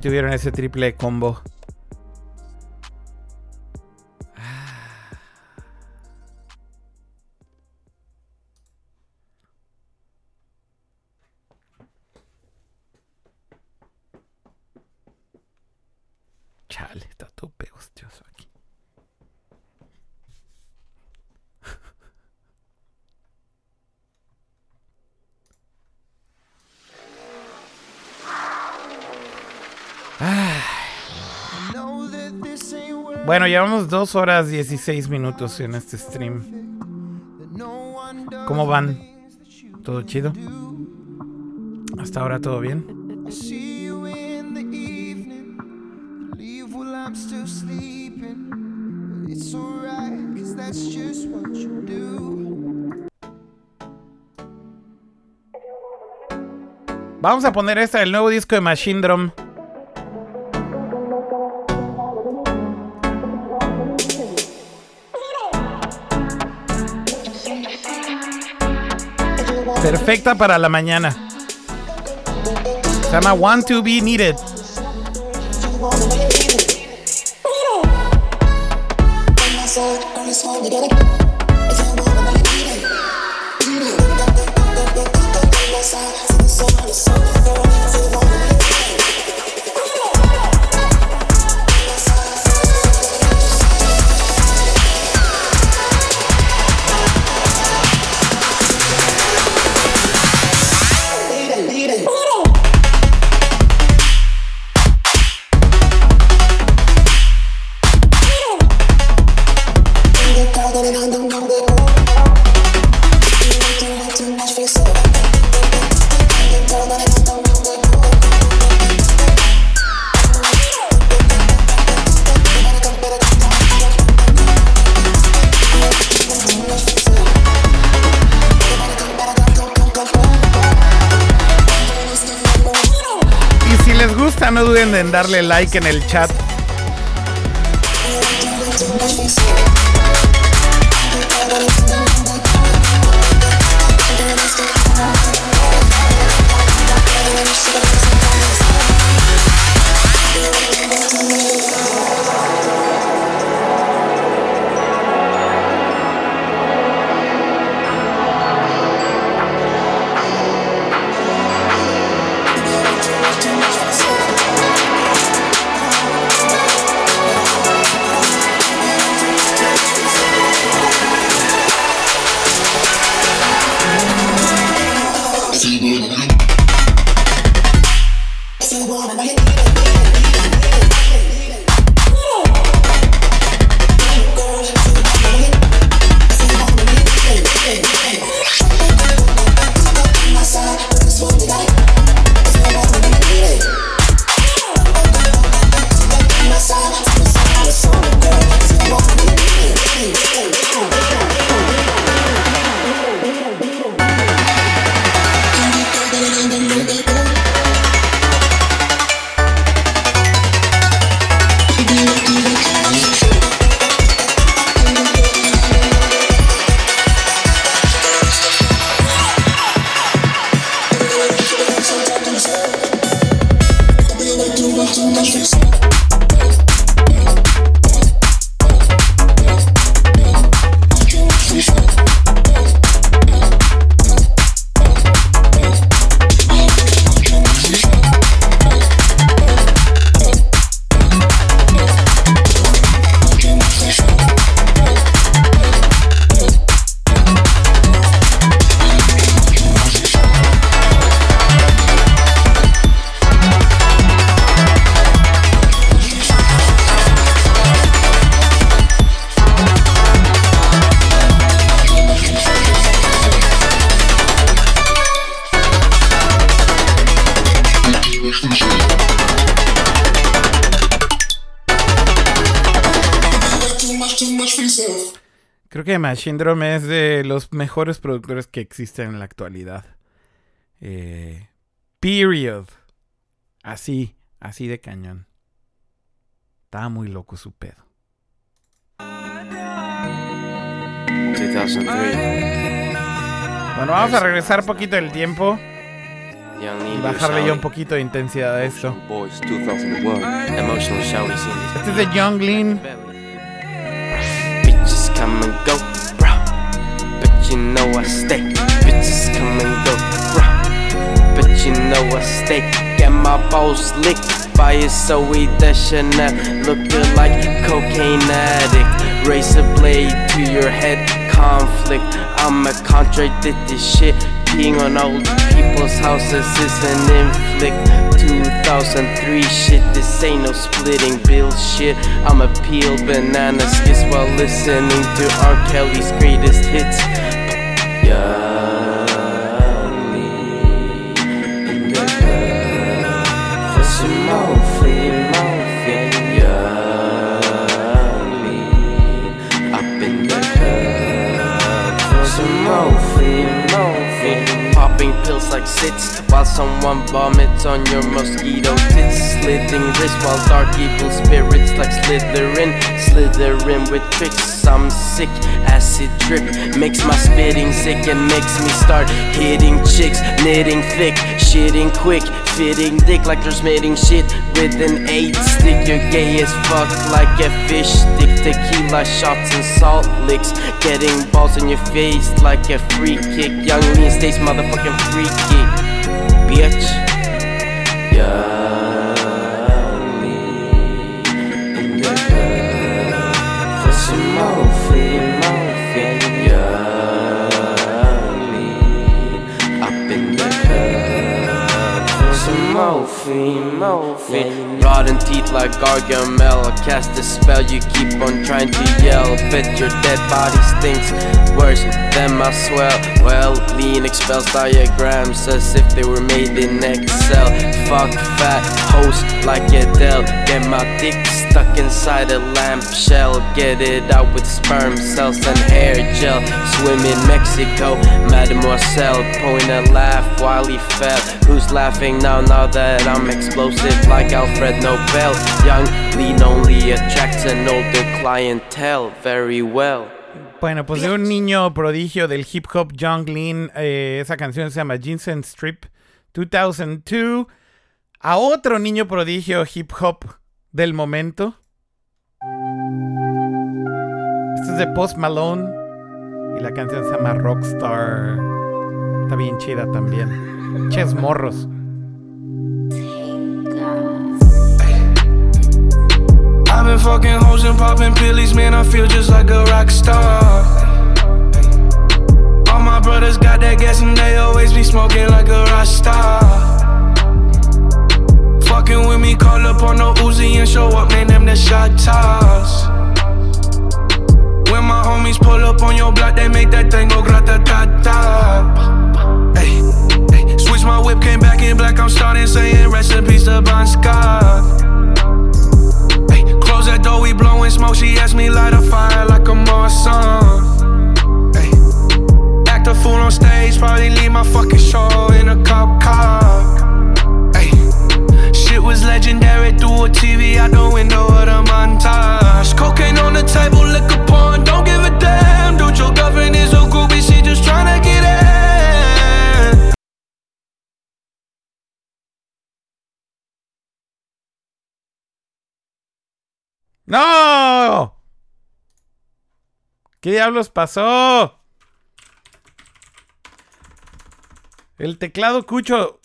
Tuvieron ese triple combo. Bueno, llevamos dos horas 16 minutos en este stream. ¿Cómo van? ¿Todo chido? ¿Hasta ahora todo bien? Vamos a poner esta del nuevo disco de Machine Drum. Perfecta para la mañana. Se llama Want to Be Needed. En darle like en el chat. Drum es de los mejores productores que existen en la actualidad. Eh, period. Así, así de cañón. Estaba muy loco su pedo. I 2003. Bueno, vamos a regresar poquito del tiempo y bajarle ya un poquito de intensidad a esto. Boys 2001. Emotional Shouty seen this. Este es de Young Lean. Know I stay. Get my balls licked by a Zoe Deschanel. Looking like cocaine addict. Razor blade to your head, conflict. I'm a contradicted this shit. Peeing on old people's houses is an inflict. 2003 shit, this ain't no splitting bill shit. I'm a peel banana skis while listening to R. Kelly's greatest hits. Young Like sits while someone vomits on your mosquito tits. Slitting wrist while dark evil spirits like Slytherin. Slithering with tricks. I'm sick, acid drip makes my spitting sick and makes me start hitting chicks, knitting thick, shitting quick, fitting dick like transmitting shit with an eight stick. You're gay as fuck like a fish stick, tequila shots and salt licks, getting balls in your face like a free kick. Young lean stays motherfucking freaky, bitch. Young in the club for some for morphine. Rotten teeth like Gargamel. Cast a spell, you keep on trying to yell. Bet your dead body stinks worse than my swell. Well, lean expels diagrams as if they were made in Excel. Fuck fat host like Adele. Get my dick stuck inside a lamp shell. Get it out with sperm cells and hair gel. Swim in Mexico, Mademoiselle. Point and laugh while he fell. Who's laughing now? Now that I'm explosive like Alfred Nobel. Young lean only attracts an older clientele very well. Bueno, pues de un niño prodigio del hip hop, Young Lean, eh, esa canción se llama Ginseng Strip 2002. A otro niño prodigio hip hop del momento. Este es de Post Malone y la canción se llama Rockstar. Está bien chida también. Ches morros. I've been fucking hoes and popping pillies, man. I feel just like a rock star. All my brothers got that gas and they always be smoking like a rock star. Fucking with me, call up on the Uzi and show up, man. Them the shot toss. When my homies pull up on your block, they make that thing go grata ta ta. Hey, hey, switch my whip, came back in black. I'm starting saying peace to Bon Scott. Ay, close that door, we blowing smoke. She asked me light a fire like a Marsan. Ay, act a fool on stage, probably leave my fucking show in a cop car. ¡No! ¿Qué diablos pasó? El teclado Cucho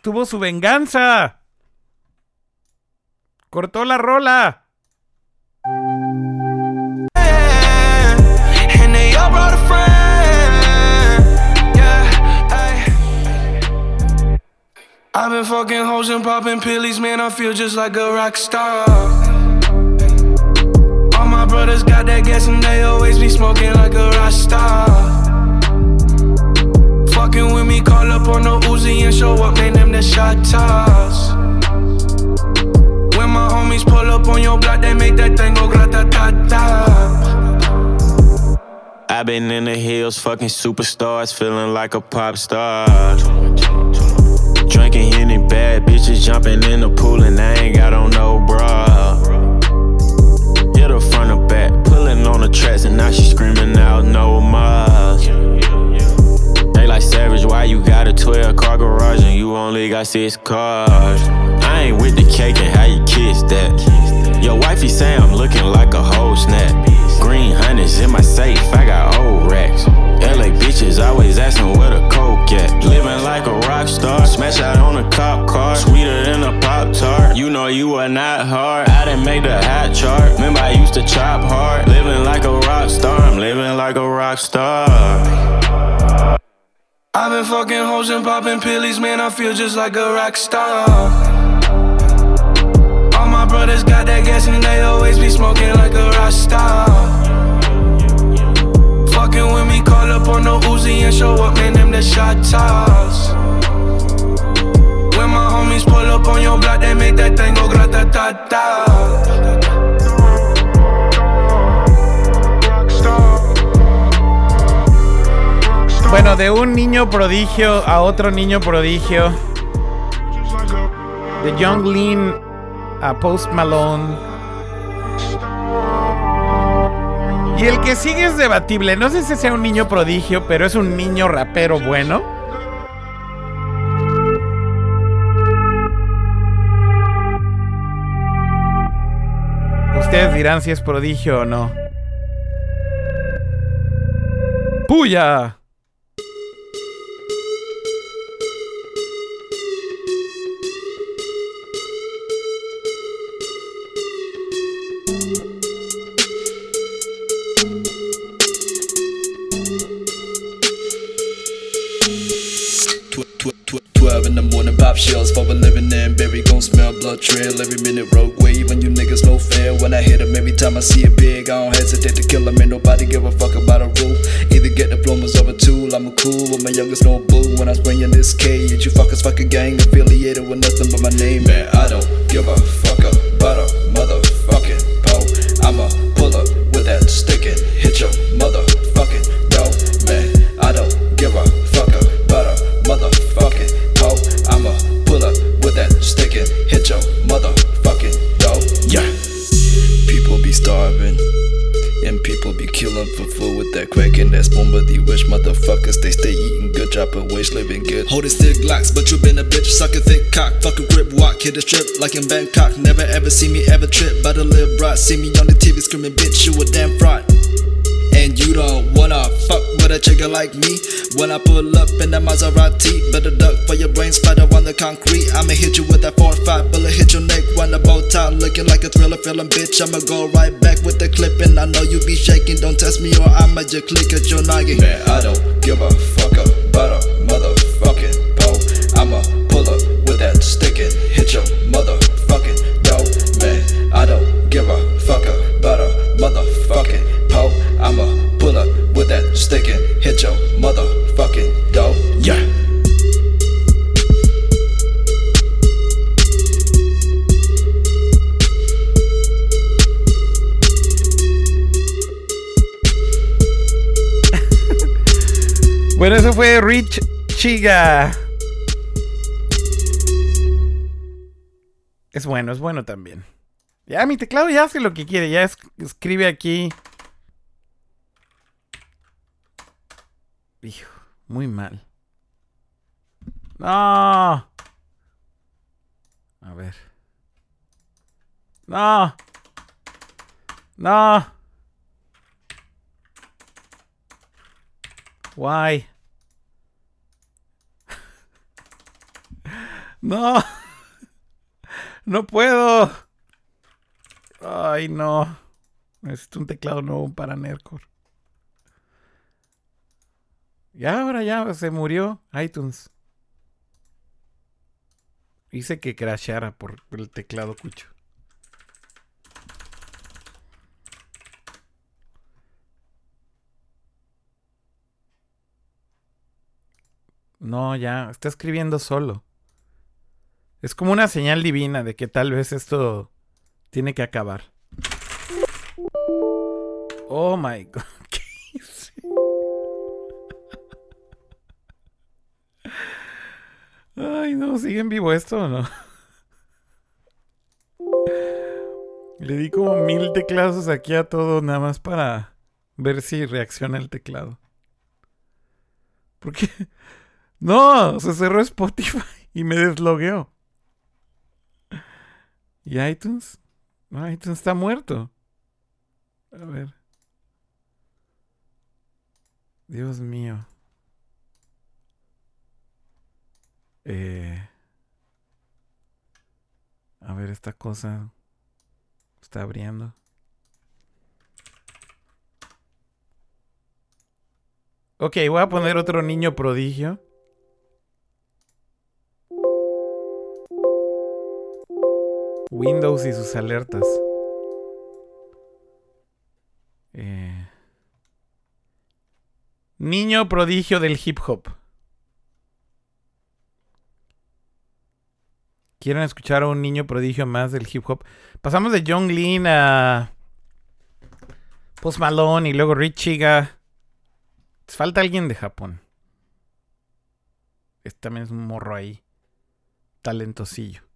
tuvo su venganza. Cortó la rola. I've been fucking hoes and popping pillies, man. I feel just like a rock star. All my brothers got that gas and they always be smoking like a rock star. Fucking with me, call up on the Uzi and show up, man. Them the shot toss homies pull up on your block, they make that tango grata ta ta. i been in the hills, fucking superstars, feeling like a pop star. Drinking any bad bitches, jumping in the pool, and I ain't got on no bra. Hit her front or back, pulling on the tracks, and now she screaming out no more. They like savage, why you got a 12 car garage and you only got six cars? With the cake and how you kiss that. Your wifey say I'm looking like a whole snap. Green hundreds in my safe, I got old racks. LA bitches always asking where the coke at. Living like a rock star, smash out on a cop car, sweeter than a pop tart. You know you are not hard. I didn't make the hot chart. Remember I used to chop hard. Living like a rock star, I'm living like a rock star. I've been fucking hoes and popping pillies, man. I feel just like a rock star. Brothers got that gas and they always be smoking like a rock star. Fucking with me, call up on the Uzi and show up, man. Them the shot toss. When my homies pull up on your block, they make that thing go grata ta ta. Bueno, de un niño prodigio a otro niño prodigio. De Young Lean a Post Malone. Y el que sigue es debatible. No sé si sea un niño prodigio, pero es un niño rapero bueno. Ustedes dirán si es prodigio o no. ¡Puya! Shells for a living in. Berry gon' smell blood trail every minute. Rogue wave, and you niggas no fair. When I hit 'em, every time I see a big, I don't hesitate to kill 'em. Ain't nobody give a fuck about a rule. Either get diplomas or a tool. I'm a cool with my youngest no boo. When I was bringing this cage, you fuckers fucking gang affiliated with nothing but my name, man. I don't give a fuck for food with that crack and that but the wish motherfuckers they stay eating good, dropping waste, living good. Holding stick locks, but you been a bitch, sucking thick cock, fucking grip, walk, hit a strip like in Bangkok. Never ever see me ever trip, but a little brat see me on the TV screaming, bitch, you a damn fraud. And you don't wanna fuck with a chicken like me. When I pull up in the Maserati, better duck for your brain spider on the concrete. I'ma hit you with that 4-5 bullet, hit your neck, run the bow tie, looking like a thriller feeling bitch. I'ma go right back with the clip, and I know you be shaking. Don't test me or I'ma just click at your noggin. Man, I don't give a fuck about a motherfucking Bueno, eso fue Rich Chiga. Es bueno, es bueno también. Ya mi teclado ya hace lo que quiere, ya es- escribe aquí. Hijo, muy mal. No. A ver. No. No. Why? [laughs] No. [laughs] No puedo. Ay, no. Necesito un teclado nuevo para Nercor. Ya, ahora ya se murió iTunes. Hice que crashara por el teclado cucho. No, ya, está escribiendo solo. Es como una señal divina de que tal vez esto tiene que acabar. Oh my god. [laughs] ¿Qué? Ay, no, ¿sigue en vivo esto o no? Le di como mil teclados aquí a todo, nada más para ver si reacciona el teclado. ¿Por qué? No, se cerró Spotify. [laughs] y me deslogueó. ¿Y iTunes? No, iTunes está muerto. A ver. Dios mío. Eh, a ver, esta cosa está abriendo. Ok, voy a poner otro niño prodigio. Windows y sus alertas. Eh, niño prodigio del hip hop. ¿Quieren escuchar a un niño prodigio más del hip hop? Pasamos de John Lean a Post Malone y luego Rich Chiga. Falta alguien de Japón. Este también es un morro ahí. Talentosillo. Pues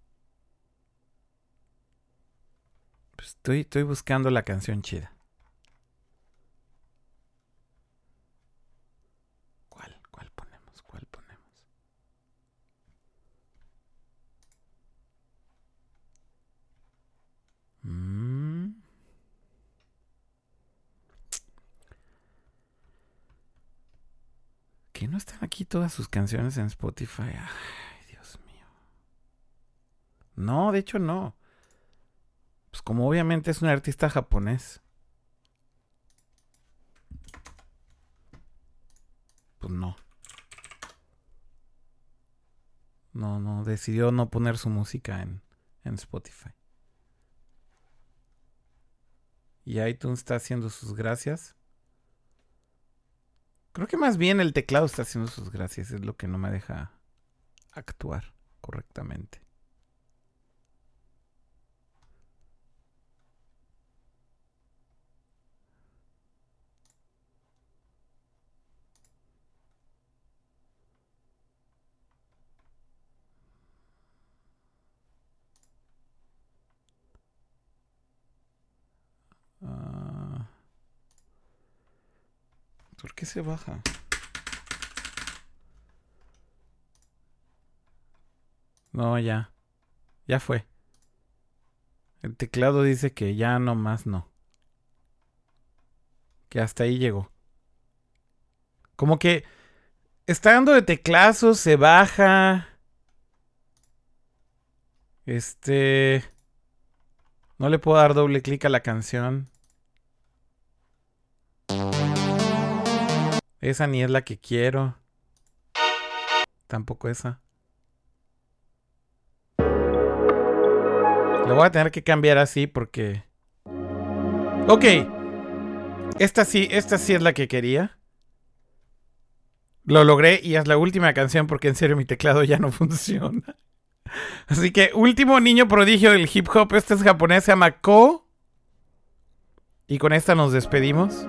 estoy, estoy buscando la canción chida. ¿Cuál? ¿Cuál ponemos? ¿Cuál ponemos? Mm. ¿Que no están aquí todas sus canciones en Spotify? Ay, Dios mío. No, de hecho no. Pues como obviamente es un artista japonés. Pues no. No, no, decidió no poner su música en, en Spotify. Y iTunes está haciendo sus gracias. Creo que más bien el teclado está haciendo sus gracias. Es lo que no me deja actuar correctamente. Qué se baja? No, ya. Ya fue. El teclado dice que ya no más no. Que hasta ahí llegó. Como que está dando de teclazos, se baja. Este... No le puedo dar doble clic a la canción. Esa ni es la que quiero. Tampoco esa. Lo voy a tener que cambiar así porque... Ok. Esta sí, esta sí es la que quería. Lo logré y es la última canción porque en serio mi teclado ya no [laughs] funciona. Así que último niño prodigio del hip hop. Este es japonés, se llama Ko. Y con esta nos despedimos.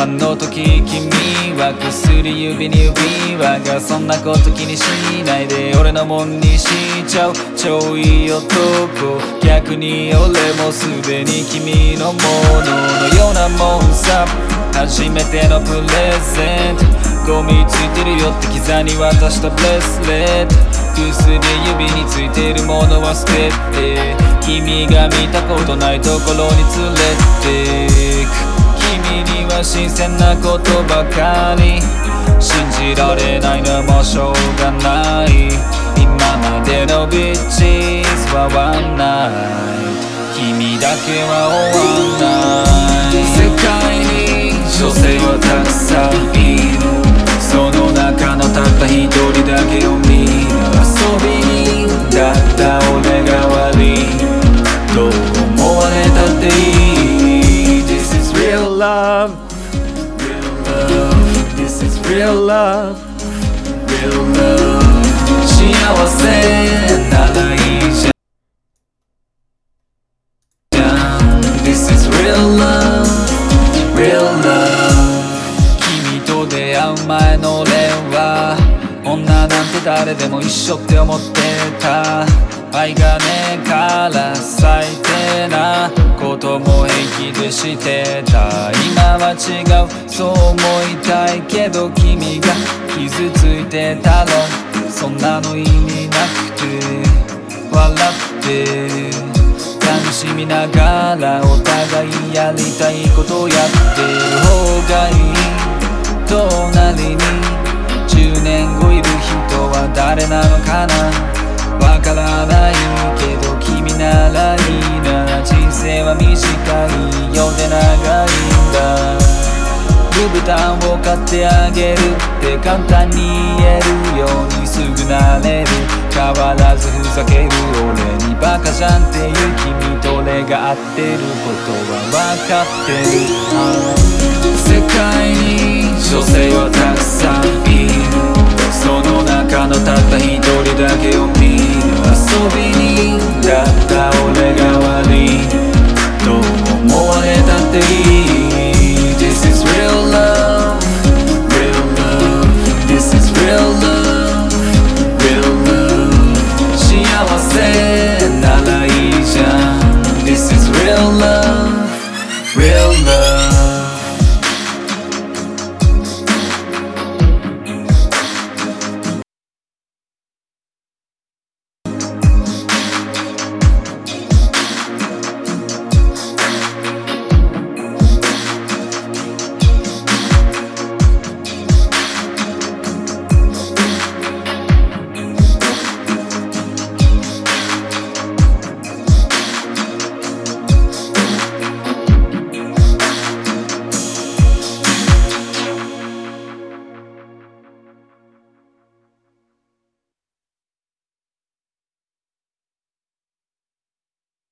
あの時君は薬指に指輪がそんなこと気にしないで俺のもんにしちゃう。超いい男逆に俺もすでに君のもののようなもんさ。初めてのプレゼント。ゴミついてるよって膝に渡したブレスレット薬指についてるものは捨てて。君が見たことないところに連れてく。には新鮮なことばかり信じられないのもしょうがない。今までのビッチズはワンナイト。君だけは終わんない。世界に女性はたくさんいる。その中のたった一人だけを見る。遊びにだった俺が real love. Real love. 幸せならいいじゃん。This is real love, real love. 君と出会う前の俺は女なんて誰でも一緒って思ってた。愛がねえから最低な。ことも平気でしてた今は違う。そう思いたいけど君が傷ついてたらそんなの意味なくて笑って。楽しみながらお互いやりたいことやって。る方がいい隣に。10年後いる人は誰なのかな。わからないけど君ならいいな。人生は短いようで長いんだ。ルブタンを買ってあげるって簡単に言える。ようにすぐなれる。変わらずふざける俺にバカじゃんっていう君と俺が合ってることは分かってる。世界に女性はたくさんいる。その中のたった一人だけを見る遊び人だった。俺が悪いと思われたっていい。